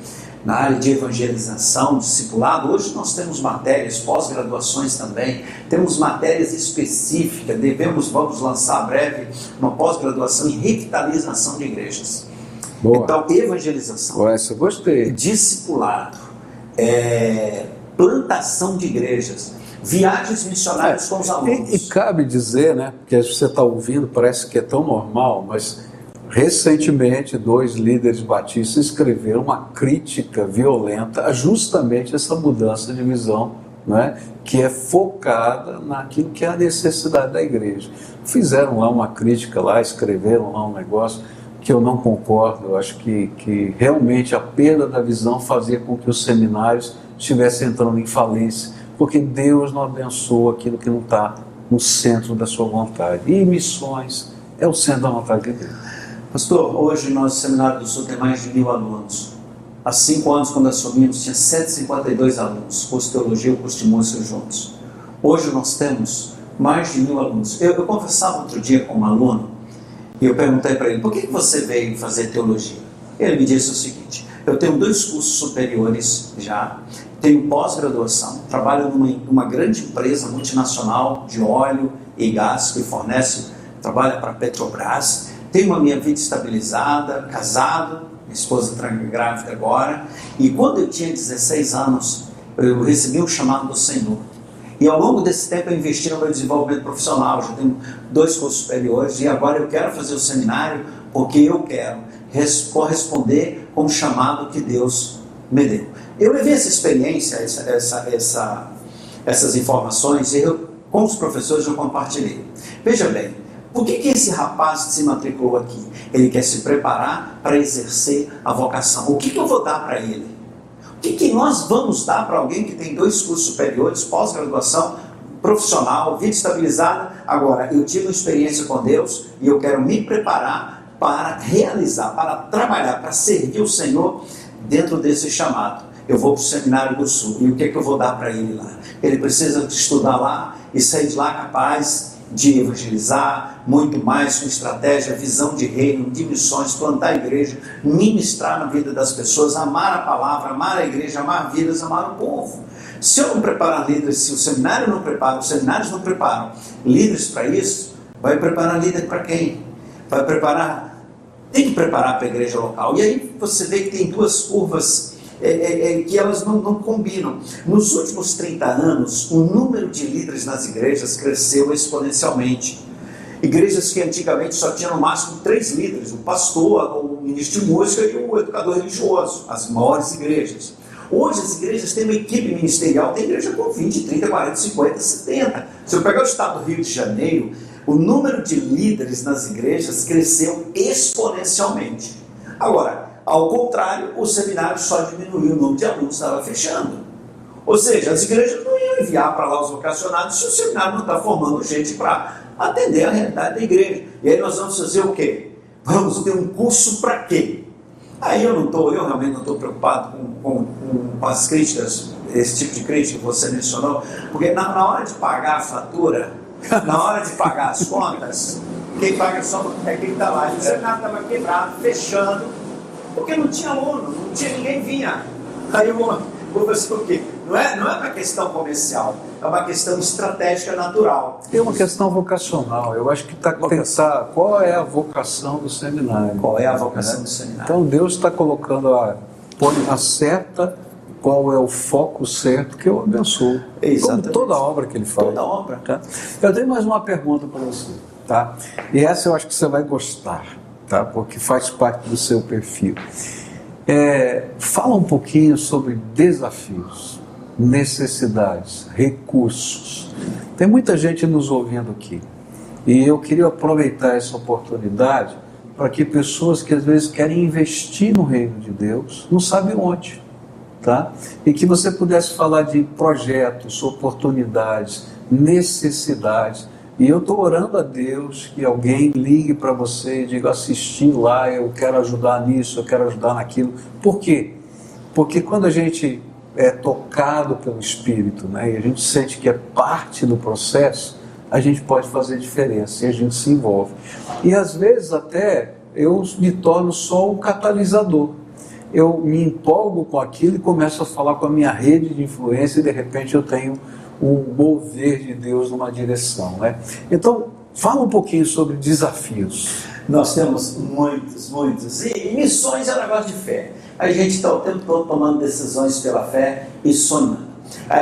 na área de evangelização, discipulado, hoje nós temos matérias, pós-graduações também, temos matérias específicas, devemos, vamos lançar breve uma pós-graduação em revitalização de igrejas. Boa. Então, evangelização. Boa, essa gostei. Discipulado. É, plantação de igrejas. Viagens missionárias é, com os alunos. E, e cabe dizer, né? Porque você está ouvindo, parece que é tão normal, mas recentemente dois líderes batistas escreveram uma crítica violenta a justamente essa mudança de visão né, que é focada naquilo que é a necessidade da igreja. Fizeram lá uma crítica lá, escreveram lá um negócio que eu não concordo. Eu acho que, que realmente a perda da visão fazia com que os seminários estivessem entrando em falência, porque Deus não abençoa aquilo que não está no centro da sua vontade. E missões é o centro da vontade de Deus. Pastor, hoje nosso Seminário do Sul tem mais de mil alunos. Há cinco anos, quando assumimos, tinha 152 alunos, curso de teologia e curso de música juntos. Hoje nós temos mais de mil alunos. Eu, eu conversava outro dia com um aluno e eu perguntei para ele: por que você veio fazer teologia? Ele me disse o seguinte: eu tenho dois cursos superiores já, tenho pós-graduação, trabalho numa uma grande empresa multinacional de óleo e gás que fornece, trabalha para a Petrobras, tenho uma minha vida estabilizada, casado, minha esposa está grávida agora, e quando eu tinha 16 anos, eu recebi um chamado do Senhor. E ao longo desse tempo eu investi no meu desenvolvimento profissional, já tenho dois cursos superiores, e agora eu quero fazer o seminário porque eu quero corresponder com o chamado que Deus me deu. Eu levei essa experiência, essa, essa, essa, essas informações, e eu, com os professores eu compartilhei. Veja bem, por que, que esse rapaz se matriculou aqui? Ele quer se preparar para exercer a vocação. O que, que eu vou dar para ele? O que, que nós vamos dar para alguém que tem dois cursos superiores, pós-graduação, profissional, vida estabilizada? Agora, eu tive uma experiência com Deus e eu quero me preparar para realizar, para trabalhar, para servir o Senhor dentro desse chamado eu vou para o seminário do Sul. E o que, que eu vou dar para ele lá? Ele precisa estudar lá e sair de lá capaz de evangelizar, muito mais com estratégia, visão de reino, de missões, plantar a igreja, ministrar na vida das pessoas, amar a palavra, amar a igreja, amar vidas, amar o povo. Se eu não preparar líderes, se o seminário não prepara, os seminários não preparam líderes para isso, vai preparar líder para quem? Vai preparar, tem que preparar para a igreja local. E aí você vê que tem duas curvas é, é, é, que elas não, não combinam. Nos últimos 30 anos, o número de líderes nas igrejas cresceu exponencialmente. Igrejas que antigamente só tinham no máximo três líderes: o pastor, o ministro de música e o educador religioso, as maiores igrejas. Hoje as igrejas têm uma equipe ministerial, tem igreja com 20, 30, 40, 50, 70. Se eu pegar o estado do Rio de Janeiro, o número de líderes nas igrejas cresceu exponencialmente. Agora, ao contrário, o seminário só diminuiu o número de alunos, estava fechando. Ou seja, as igrejas não iam enviar para lá os vocacionados se o seminário não está formando gente para atender a realidade da igreja. E aí nós vamos fazer o quê? Vamos ter um curso para quê? Aí eu não estou, eu realmente não estou preocupado com, com, com, as críticas, esse tipo de crítica que você mencionou, porque na, na hora de pagar a fatura, na hora de pagar as contas, quem paga só é quem está lá. O seminário estava quebrado, fechando porque não tinha aluno, não tinha ninguém vinha. Aí o professor o quê? Não é, não é uma questão comercial, é uma questão estratégica natural. É uma questão vocacional. Eu acho que está pensar qual é a vocação do seminário. Qual é a vocação né? do seminário? Então Deus está colocando a, a certa qual é o foco certo que eu abençoo. Exatamente. Como toda obra que ele faz. Toda obra. Tá? Eu tenho mais uma pergunta para você. Tá? E essa eu acho que você vai gostar tá? porque faz parte do seu perfil. É, fala um pouquinho sobre desafios, necessidades, recursos. Tem muita gente nos ouvindo aqui e eu queria aproveitar essa oportunidade para que pessoas que às vezes querem investir no reino de Deus não sabem onde, tá? E que você pudesse falar de projetos, oportunidades, necessidades e eu estou orando a Deus que alguém ligue para você e diga: assisti lá, eu quero ajudar nisso, eu quero ajudar naquilo. Por quê? Porque quando a gente é tocado pelo Espírito né, e a gente sente que é parte do processo, a gente pode fazer diferença e a gente se envolve. E às vezes até eu me torno só um catalisador. Eu me empolgo com aquilo e começo a falar com a minha rede de influência e de repente eu tenho o mover de Deus numa direção. Né? Então, fala um pouquinho sobre desafios. Nós temos muitos, muitos. E missões é um negócio de fé. A gente está o tempo todo tomando decisões pela fé e sonhando.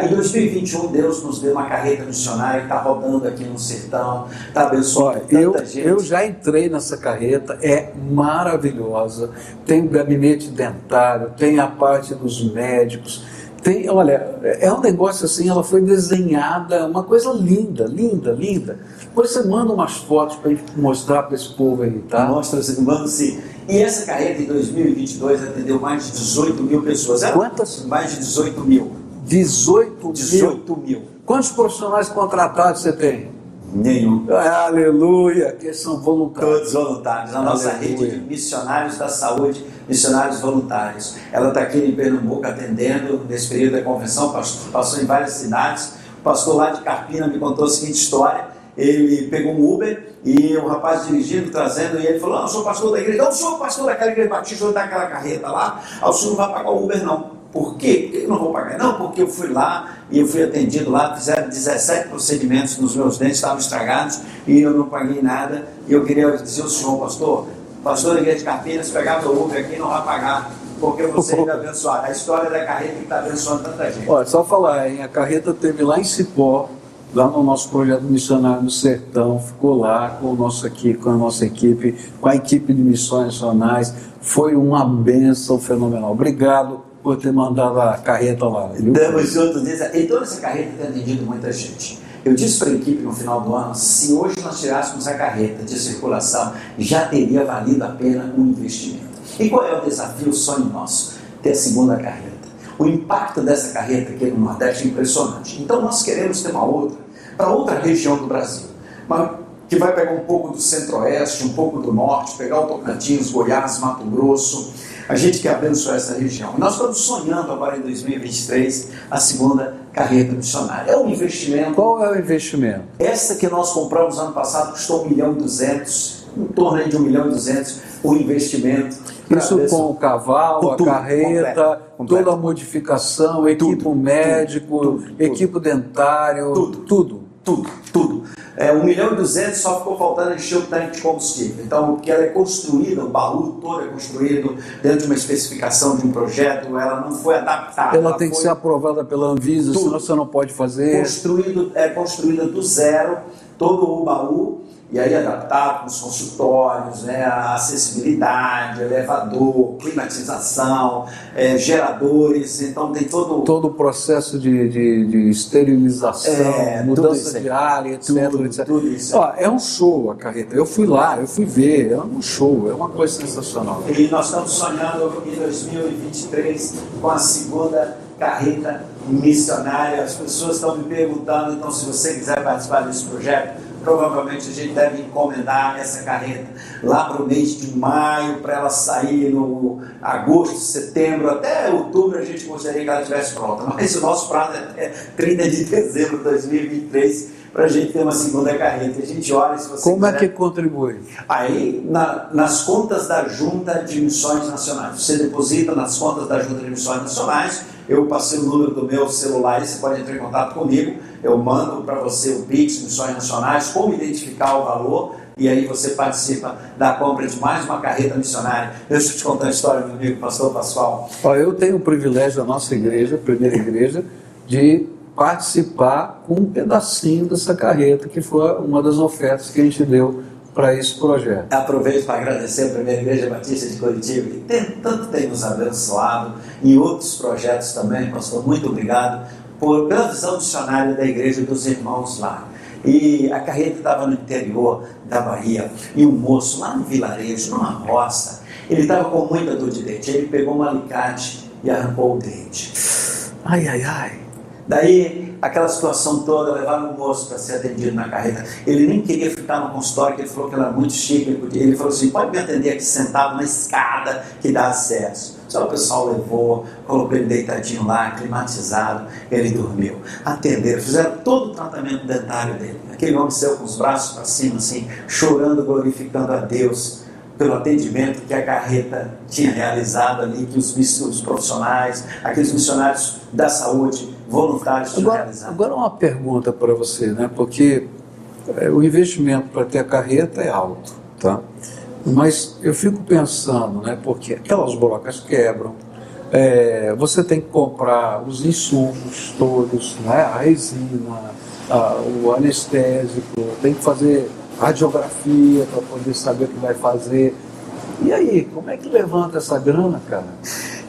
Em 2021, Deus nos deu uma carreta missionária que está rodando aqui no sertão, está abençoando tanta eu, gente. Eu já entrei nessa carreta, é maravilhosa. Tem gabinete dentário, tem a parte dos médicos, tem, olha, é um negócio assim, ela foi desenhada, uma coisa linda, linda, linda. Depois você manda umas fotos para mostrar para esse povo aí, tá? Mostra, manda sim. E essa carreta em 2022 atendeu mais de 18 mil pessoas. Era Quantas? Mais de 18 mil. 18 mil. 18 mil. Quantos profissionais contratados você tem? Nenhum. Aleluia, que são voluntários. Todos voluntários. A nossa Aleluia. rede de missionários da saúde, missionários voluntários. Ela está aqui em Pernambuco atendendo nesse período da convenção, passou, passou em várias cidades. O pastor lá de Carpina me contou a seguinte história. Ele pegou um Uber e o rapaz dirigindo, trazendo, e ele falou: Não, eu sou pastor da igreja. Não, eu sou pastor daquela igreja batista, eu daquela carreta lá. Ah, o senhor não vai pagar o Uber, não. Por quê? Por que eu não vou pagar? Não, porque eu fui lá e eu fui atendido lá, fizeram 17 procedimentos nos meus dentes, estavam estragados e eu não paguei nada. E eu queria dizer ao senhor, pastor, pastor da igreja de Campinas, pegar meu Uber aqui não vai pagar, porque você me abençoar. A história da carreta que está abençoando tanta gente. Olha, só falar, hein? a carreta teve lá em Cipó, lá no nosso projeto missionário no Sertão, ficou lá com, o nosso aqui, com a nossa equipe, com a equipe de missões nacionais. Foi uma benção fenomenal. Obrigado por ter mandado a carreta lá. Viu? Estamos juntos nisso. E toda essa carreta tem atendido muita gente. Eu disse para a equipe no final do ano, se hoje nós tirássemos a carreta de circulação, já teria valido a pena o investimento. E qual é o desafio, sonho nosso? Ter a segunda carreta. O impacto dessa carreta aqui no Nordeste é impressionante. Então nós queremos ter uma outra para outra região do Brasil, mas que vai pegar um pouco do centro-oeste, um pouco do norte, pegar o Tocantins, Goiás, Mato Grosso. A gente quer abençoar essa região. Nós estamos sonhando agora em 2023 a segunda carreta missionária. É um investimento. Qual é o investimento? Essa que nós compramos ano passado custou 1 milhão e 200, em torno de 1 milhão e 200 o investimento. Isso com o cavalo, Com a tudo, carreta, completo, completo. toda a modificação, equipo médico, tudo, tudo. equipo dentário, Tudo. tudo. Tudo, tudo. É, 1 milhão e 200 só ficou faltando encher o tanque de combustível. Então, porque ela é construída, o baú todo é construído dentro de uma especificação de um projeto, ela não foi adaptada. Ela tem que ser aprovada pela Anvisa, Tudo. senão você não pode fazer. construído, é construída do zero, todo o baú, e aí adaptado com os consultórios, né, a acessibilidade, elevador, climatização, é, geradores, então tem todo todo o processo de, de, de esterilização, É, mudança de ar, etc, Tudo, etc. tudo isso. Ó, é um show a carreta. Eu fui lá, eu fui ver, é um show, é uma coisa sensacional. E nós estamos sonhando em 2023 com a segunda carreta missionária. As pessoas estão me perguntando, então, se você quiser participar desse projeto, provavelmente a gente deve encomendar essa carreta lá para o mês de maio, para ela sair no agosto, setembro, até outubro a gente gostaria que ela estivesse pronta. Mas o nosso prazo é até 30 de dezembro de 2023 para a gente ter uma segunda carreta. A gente olha se você Como é quiser. que contribui? Aí, na- nas contas da Junta de Missões Nacionais, você deposita nas contas da Junta de Missões Nacionais. Eu passei o número do meu celular e você pode entrar em contato comigo. Eu mando para você o Pix, Missões Nacionais, como identificar o valor. E aí você participa da compra de mais uma carreta missionária. Deixa eu te contar a história, meu amigo pastor Pascoal. Eu tenho o privilégio da nossa igreja, primeira igreja, de participar com um pedacinho dessa carreta, que foi uma das ofertas que a gente deu para esse projeto. Aproveito para agradecer a Primeira Igreja Batista de Curitiba, que tem, tanto tem nos abençoado, e outros projetos também, pastor. Muito obrigado por, pela visão missionária da Igreja dos Irmãos lá. E a carreta estava no interior da Bahia, e um moço lá no vilarejo, numa roça, ele estava com muita dor de dente. Ele pegou um alicate e arrancou o dente. Ai, ai, ai. Daí, aquela situação toda, levaram o moço para ser atendido na carreta. Ele nem queria ficar no consultório, ele falou que era muito chique. Ele falou assim: pode me atender aqui sentado na escada que dá acesso. Só o pessoal levou, colocou ele deitadinho lá, climatizado, ele dormiu. Atenderam, fizeram todo o tratamento dentário dele. Aquele homem saiu com os braços para cima, assim, chorando, glorificando a Deus pelo atendimento que a carreta tinha realizado ali, que os, os profissionais, aqueles missionários da saúde, voluntários tinham Agora, realizado. agora uma pergunta para você, né? Porque é, o investimento para ter a carreta é alto, tá? Mas eu fico pensando, né? Porque aquelas brocas quebram, é, você tem que comprar os insumos todos, né? A resina, a- o anestésico, tem que fazer radiografia para poder saber o que vai fazer. E aí, como é que levanta essa grana, cara?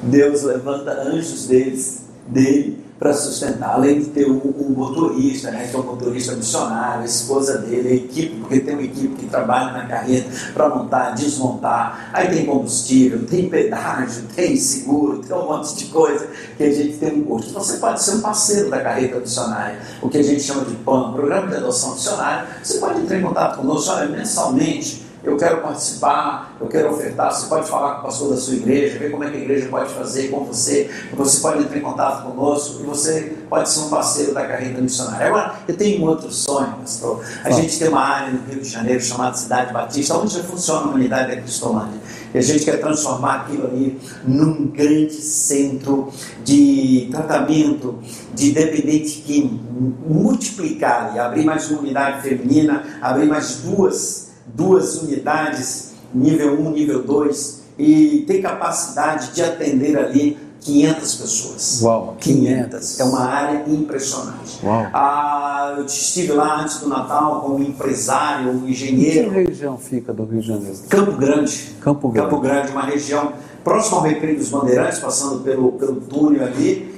Deus levanta anjos deles, dele para sustentar, além de ter o, o motorista, né, que é o motorista missionário, a esposa dele, a equipe, porque tem uma equipe que trabalha na carreta para montar, desmontar, aí tem combustível, tem pedágio, tem seguro, tem um monte de coisa que a gente tem um custo. Então você pode ser um parceiro da carreta missionária, o que a gente chama de PAN, Programa de Adoção Missionária, você pode entrar em contato conosco, olha, mensalmente, eu quero participar, eu quero ofertar. Você pode falar com o pastor da sua igreja, ver como é que a igreja pode fazer com você. Você pode entrar em contato conosco e você pode ser um parceiro da carreira missionária. Agora, eu tenho um outro sonho, pastor. A gente tem uma área no Rio de Janeiro chamada Cidade Batista, onde já funciona a unidade da Cristolândia. E a gente quer transformar aquilo ali num grande centro de tratamento de dependente químico, multiplicar e abrir mais uma unidade feminina, abrir mais duas duas unidades, nível 1, nível 2, e tem capacidade de atender ali 500 pessoas. Uau! 500. É uma área impressionante. Uau! Ah, eu estive lá antes do Natal como empresário, um engenheiro. Em que região fica do Rio de Janeiro? Campo Grande. Campo Grande. Campo Grande, uma região próxima ao Recreio dos Bandeirantes, passando pelo, pelo túnel ali,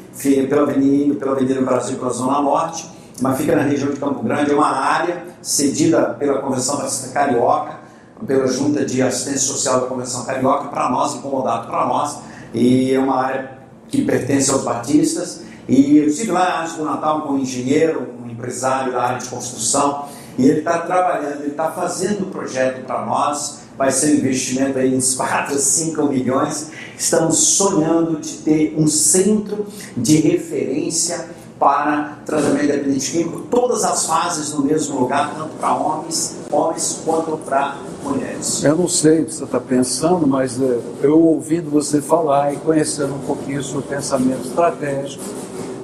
pela Avenida, pela Avenida Brasil, pela Zona Norte mas fica na região de Campo Grande, é uma área cedida pela Convenção Batista Carioca, pela Junta de Assistência Social da Convenção Carioca, para nós, incomodado para nós, e é uma área que pertence aos batistas. E eu estive lá antes do Natal com um engenheiro, um empresário da área de construção, e ele está trabalhando, ele está fazendo o projeto para nós, vai ser um investimento aí uns 4, 5 milhões. Estamos sonhando de ter um centro de referência para tratamento dependente químico, todas as fases no mesmo lugar, tanto para homens, homens quanto para mulheres. Eu não sei o que você está pensando, mas é, eu ouvindo você falar e conhecendo um pouquinho o seu pensamento estratégico,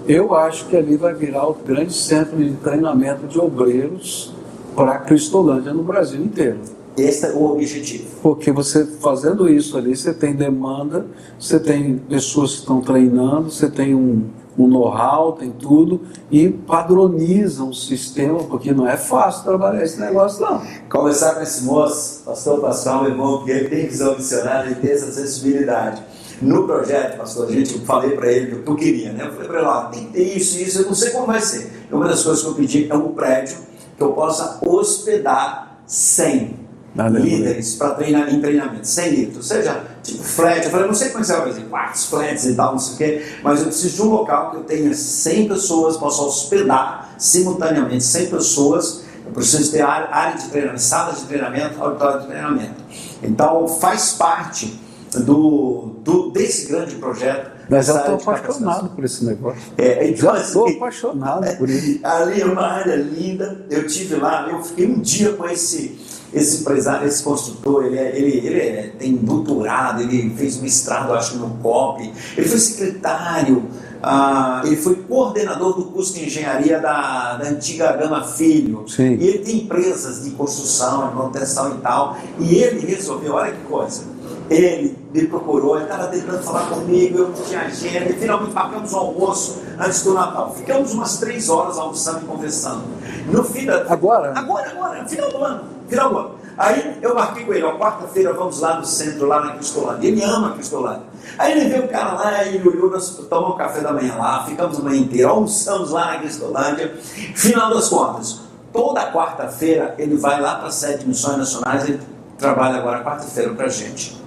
eu acho que ali vai virar o grande centro de treinamento de obreiros para a Cristolândia no Brasil inteiro. Esse é o objetivo. Porque você fazendo isso ali, você tem demanda, você tem pessoas que estão treinando, você tem um, um know-how, tem tudo, e padronizam o sistema, porque não é fácil trabalhar esse negócio, não. Conversar com esse moço, pastor Pascal, meu irmão, porque ele tem visão missionária, ele tem essa sensibilidade. No projeto, pastor, a gente, eu falei para ele o que eu queria, né? Eu falei para ele, ó, tem que ter isso e isso, eu não sei como vai ser. Uma das coisas que eu pedi é um prédio que eu possa hospedar 100 líderes para treinar em treinamento, 100 líderes, ou seja, tipo flat. Eu falei, não sei como é você vai fazer, quartos, flats e tal, não sei o quê, mas eu preciso de um local que eu tenha 100 pessoas, possa hospedar simultaneamente 100 pessoas. Eu preciso ter área, área de treinamento, sala de treinamento, auditório de treinamento. Então, faz parte do, do desse grande projeto. Mas eu estou apaixonado por esse negócio. É, então, Já estou assim, apaixonado por isso. Ali é uma área linda. Eu tive lá, eu fiquei um dia com esse esse empresário, esse construtor, ele, é, ele, ele é, tem doutorado, ele fez mestrado, acho, no COP, ele foi secretário, ah, ele foi coordenador do curso de engenharia da, da antiga Gama Filho. Sim. E ele tem empresas de construção, de manutenção e tal. E ele resolveu, olha que coisa, ele me procurou, ele estava tentando falar comigo, eu tinha agenda, e finalmente marcamos o almoço antes do Natal. Ficamos umas três horas almoçando e conversando. No fim da... Agora? Agora, agora, final do ano do ano. Aí eu marquei com ele, ó, quarta-feira vamos lá no centro, lá na Cristolândia. Ele ama a Cristolândia. Aí ele veio o cara lá, ele olhou, nós tomamos café da manhã lá, ficamos a manhã inteira, almoçamos lá na Cristolândia. Final das contas, toda quarta-feira ele vai lá para a sede de missões nacionais, ele trabalha agora quarta-feira para a gente.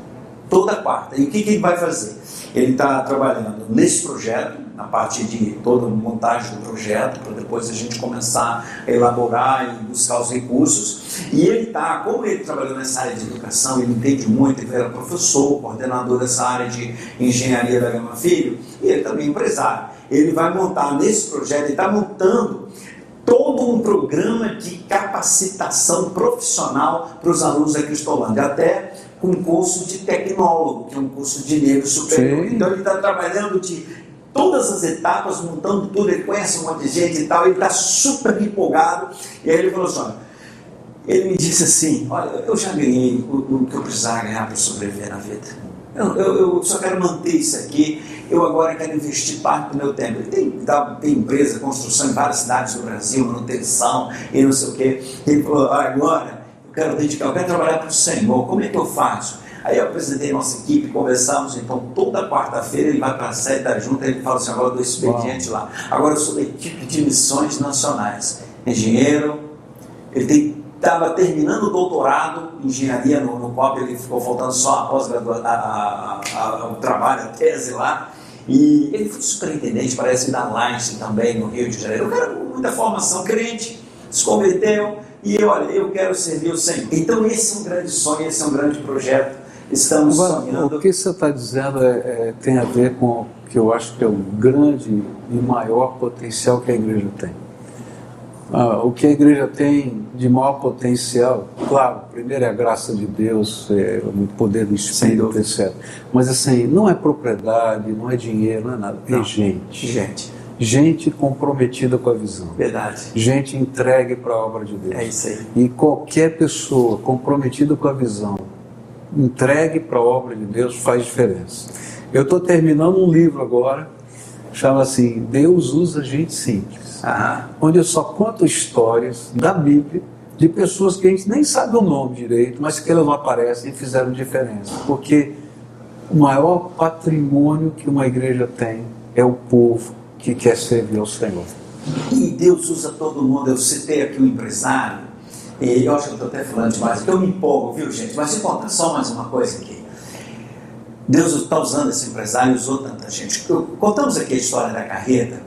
Toda quarta. E o que, que ele vai fazer? Ele está trabalhando nesse projeto, na parte de toda a montagem do projeto, para depois a gente começar a elaborar e buscar os recursos. E ele está, como ele trabalhou nessa área de educação, ele entende muito, ele era professor, coordenador dessa área de engenharia da Gama Filho, e ele também é empresário. Ele vai montar nesse projeto, ele está montando todo um programa de capacitação profissional para os alunos da Cristolândia, até com um curso de tecnólogo, que é um curso de nível superior. Sim. Então ele está trabalhando de todas as etapas, montando tudo, ele conhece um monte de gente e tal, ele está super empolgado. E aí ele falou assim: olha, ele me disse assim: olha, eu já ganhei o, o que eu precisava ganhar para sobreviver na vida. Eu, eu, eu, só quero manter isso aqui. Eu agora quero investir parte do meu tempo. Tem, tem empresa, construção em várias cidades do Brasil, manutenção e não sei o quê. Ele falou: agora quero dedicar, eu quero trabalhar para o Senhor, como é que eu faço? Aí eu apresentei nossa equipe, conversamos, então toda quarta-feira ele vai para a sede da junta, ele fala assim, agora eu dou expediente Uau. lá. Agora eu sou da equipe de missões nacionais. Engenheiro, ele estava terminando o doutorado em engenharia no, no COP, ele ficou faltando só a pós-graduação, o trabalho, a tese lá. E ele foi superintendente, parece, da Light também, no Rio de Janeiro. O cara com muita formação, crente, se converteu e olha, eu quero servir o Senhor. Então esse é um grande sonho, esse é um grande projeto. Estamos Agora, sonhando. O que você está dizendo é, é, tem a ver com o que eu acho que é o grande e maior potencial que a igreja tem. Ah, o que a igreja tem de maior potencial, claro, primeiro é a graça de Deus, é o poder do Espírito, etc. Mas assim, não é propriedade, não é dinheiro, não é nada, é não. é gente. Gente. Gente comprometida com a visão. Verdade. Gente entregue para a obra de Deus. É isso aí. E qualquer pessoa comprometida com a visão, entregue para a obra de Deus, faz diferença. Eu estou terminando um livro agora, chama assim Deus usa gente simples onde eu só conto histórias da Bíblia de pessoas que a gente nem sabe o nome direito, mas que elas não aparecem e fizeram diferença. Porque o maior patrimônio que uma igreja tem é o povo que quer servir ao Senhor. E Deus usa todo mundo. Eu citei aqui um empresário, e eu acho que eu estou até falando demais, porque eu me empolgo, viu, gente? Mas se conta só mais uma coisa aqui. Deus está usando esse empresário usou tanta gente. Contamos aqui a história da carreta.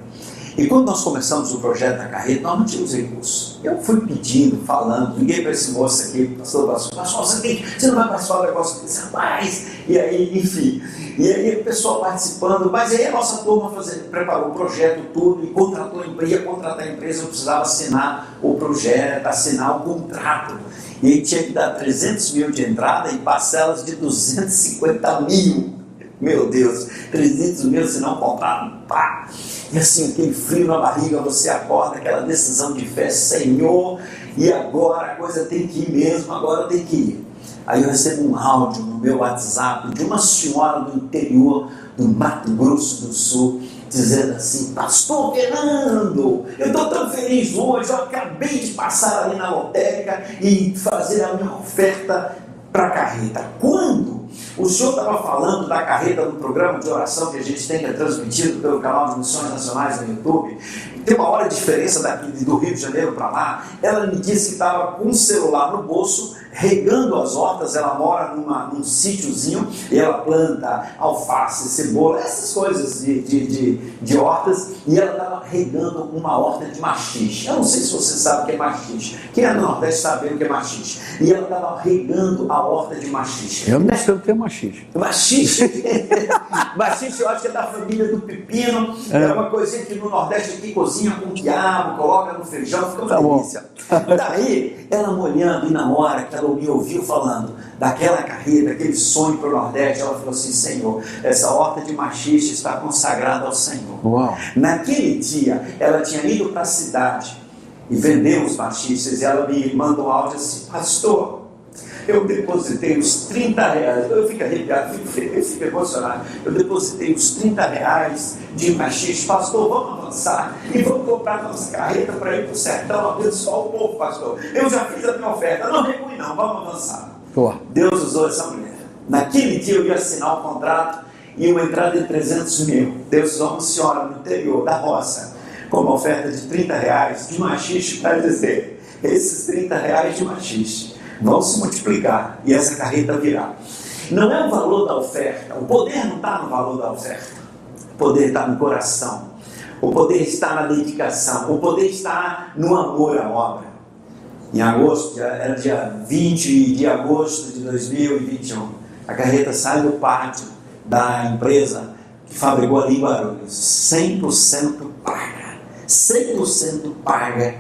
E quando nós começamos o projeto da carreira, nós não tínhamos recursos. Eu fui pedindo, falando, liguei para esse moço aqui, pastor, pastor, pastor você, tem, você não vai participar do negócio desse rapaz? E aí, enfim. E aí o pessoal participando, mas aí a nossa turma fazendo, preparou o projeto, tudo, e contratou a empresa, ia contratar a empresa, eu precisava assinar o projeto, assinar o contrato. E tinha que dar 300 mil de entrada e parcelas de 250 mil. Meu Deus, 300 mil se não contrato, pá! E assim, aquele frio na barriga, você acorda, aquela decisão de fé, Senhor, e agora a coisa tem que ir mesmo, agora tem que ir. Aí eu recebo um áudio no meu WhatsApp de uma senhora do interior do Mato Grosso do Sul, dizendo assim: Pastor Fernando, eu estou tão feliz hoje, eu acabei de passar ali na lotérica e fazer a minha oferta para a carreta. Quando o senhor estava falando da carreta do programa de oração que a gente tem, que é transmitido pelo canal de Missões Nacionais no YouTube. Tem uma hora de diferença daqui do Rio de Janeiro para lá. Ela me disse que estava com um celular no bolso regando as hortas, ela mora numa, num sítiozinho e ela planta alface, cebola, essas coisas de, de, de, de hortas, e ela estava regando uma horta de machixe. Eu não sei se você sabe o que é machixe. Quem é do Nordeste sabe o que é machixe. E ela estava regando a horta de machixe. Eu não sei o que é machixe. Machixe? machixe eu acho que é da família do pepino. É, é uma coisinha que no Nordeste aqui cozinha com quiabo, coloca no feijão, fica uma tá delícia. Daí, ela molhando e na hora que ela ela me ouviu falando daquela carreira, daquele sonho para o Nordeste, ela falou assim: Senhor, essa horta de machista está consagrada ao Senhor. Uau. Naquele dia, ela tinha ido para a cidade e vendeu os machistas, e ela me mandou um áudio assim: Pastor, eu depositei os 30 reais, eu fico arrepiado, fico feliz, fico emocionado. Eu depositei os 30 reais de machista, pastor, vamos avançar e vamos comprar nossa carreta para ir para o sertão, abençoar o povo, pastor. Eu já fiz a minha oferta, não recue não, vamos avançar. Boa. Deus usou essa mulher. Naquele dia eu ia assinar o contrato e uma entrada de 300 mil. Deus usou uma senhora no interior da roça com uma oferta de 30 reais de machiste para dizer: esses 30 reais de machiste vão se multiplicar e essa carreta virá. Não é o valor da oferta, o poder não está no valor da oferta, o poder está no coração, o poder está na dedicação, o poder está no amor à obra. Em agosto, era dia 20 de agosto de 2021, a carreta sai do pátio da empresa que fabricou ali em Guarulhos, 100% paga, 100% paga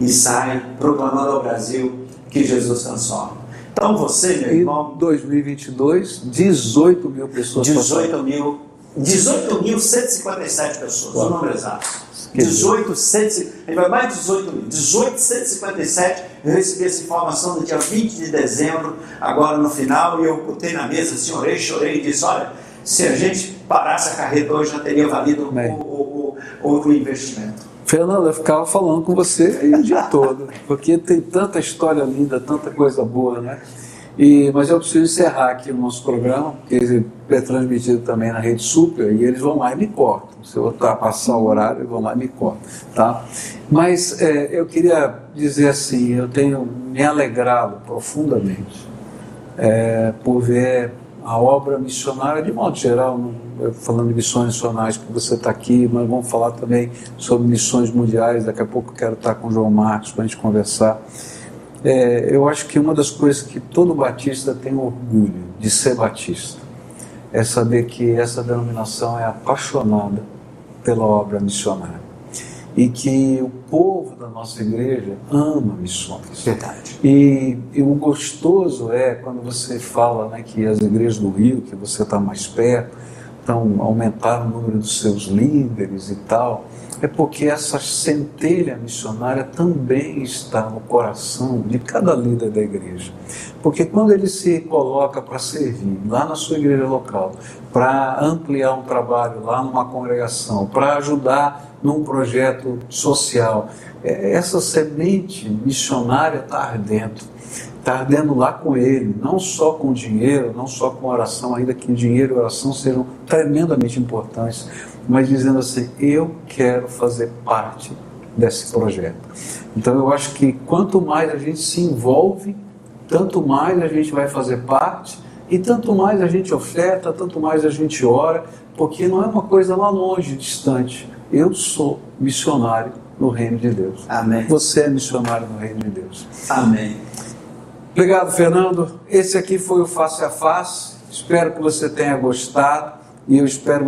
e sai proclamando ao Brasil que Jesus transforma. Então você, meu irmão. Em 2022, 18 mil pessoas. 18 mil. 18.157 pessoas, o número exato. 18, 100, vai mais de 18 mil. 1857, eu recebi essa informação no dia 20 de dezembro, agora no final, e eu botei na mesa, assim, orei, chorei e disse: olha, se a gente parasse a carreira hoje, já teria valido o, o, o, o investimento. Fernanda, eu ficava falando com você o dia todo, porque tem tanta história linda, tanta coisa boa, né? E, mas eu preciso encerrar aqui o nosso programa, porque é transmitido também na Rede Super, e eles vão lá e me cortam. Se eu ultrapassar o horário, eles vão lá e me cortam. Tá? Mas é, eu queria dizer assim, eu tenho me alegrado profundamente é, por ver a obra missionária de modo geral, falando de missões nacionais, que você está aqui, mas vamos falar também sobre missões mundiais. Daqui a pouco eu quero estar com o João Marcos para a gente conversar. É, eu acho que uma das coisas que todo batista tem orgulho de ser batista é saber que essa denominação é apaixonada pela obra missionária e que o povo da nossa igreja ama missões. Verdade. E, e o gostoso é quando você fala né, que as igrejas do Rio, que você está mais perto, estão aumentando o número dos seus líderes e tal é porque essa centelha missionária também está no coração de cada líder da igreja. Porque quando ele se coloca para servir lá na sua igreja local, para ampliar um trabalho lá numa congregação, para ajudar num projeto social, é, essa semente missionária está ardendo. Está ardendo lá com ele, não só com dinheiro, não só com oração, ainda que dinheiro e oração sejam tremendamente importantes, mas dizendo assim: eu quero fazer parte desse projeto. Então eu acho que quanto mais a gente se envolve, tanto mais a gente vai fazer parte e tanto mais a gente oferta, tanto mais a gente ora, porque não é uma coisa lá longe, distante. Eu sou missionário no reino de Deus. Amém. Você é missionário no reino de Deus. Amém. Obrigado, Fernando. Esse aqui foi o Face a Face. Espero que você tenha gostado e eu espero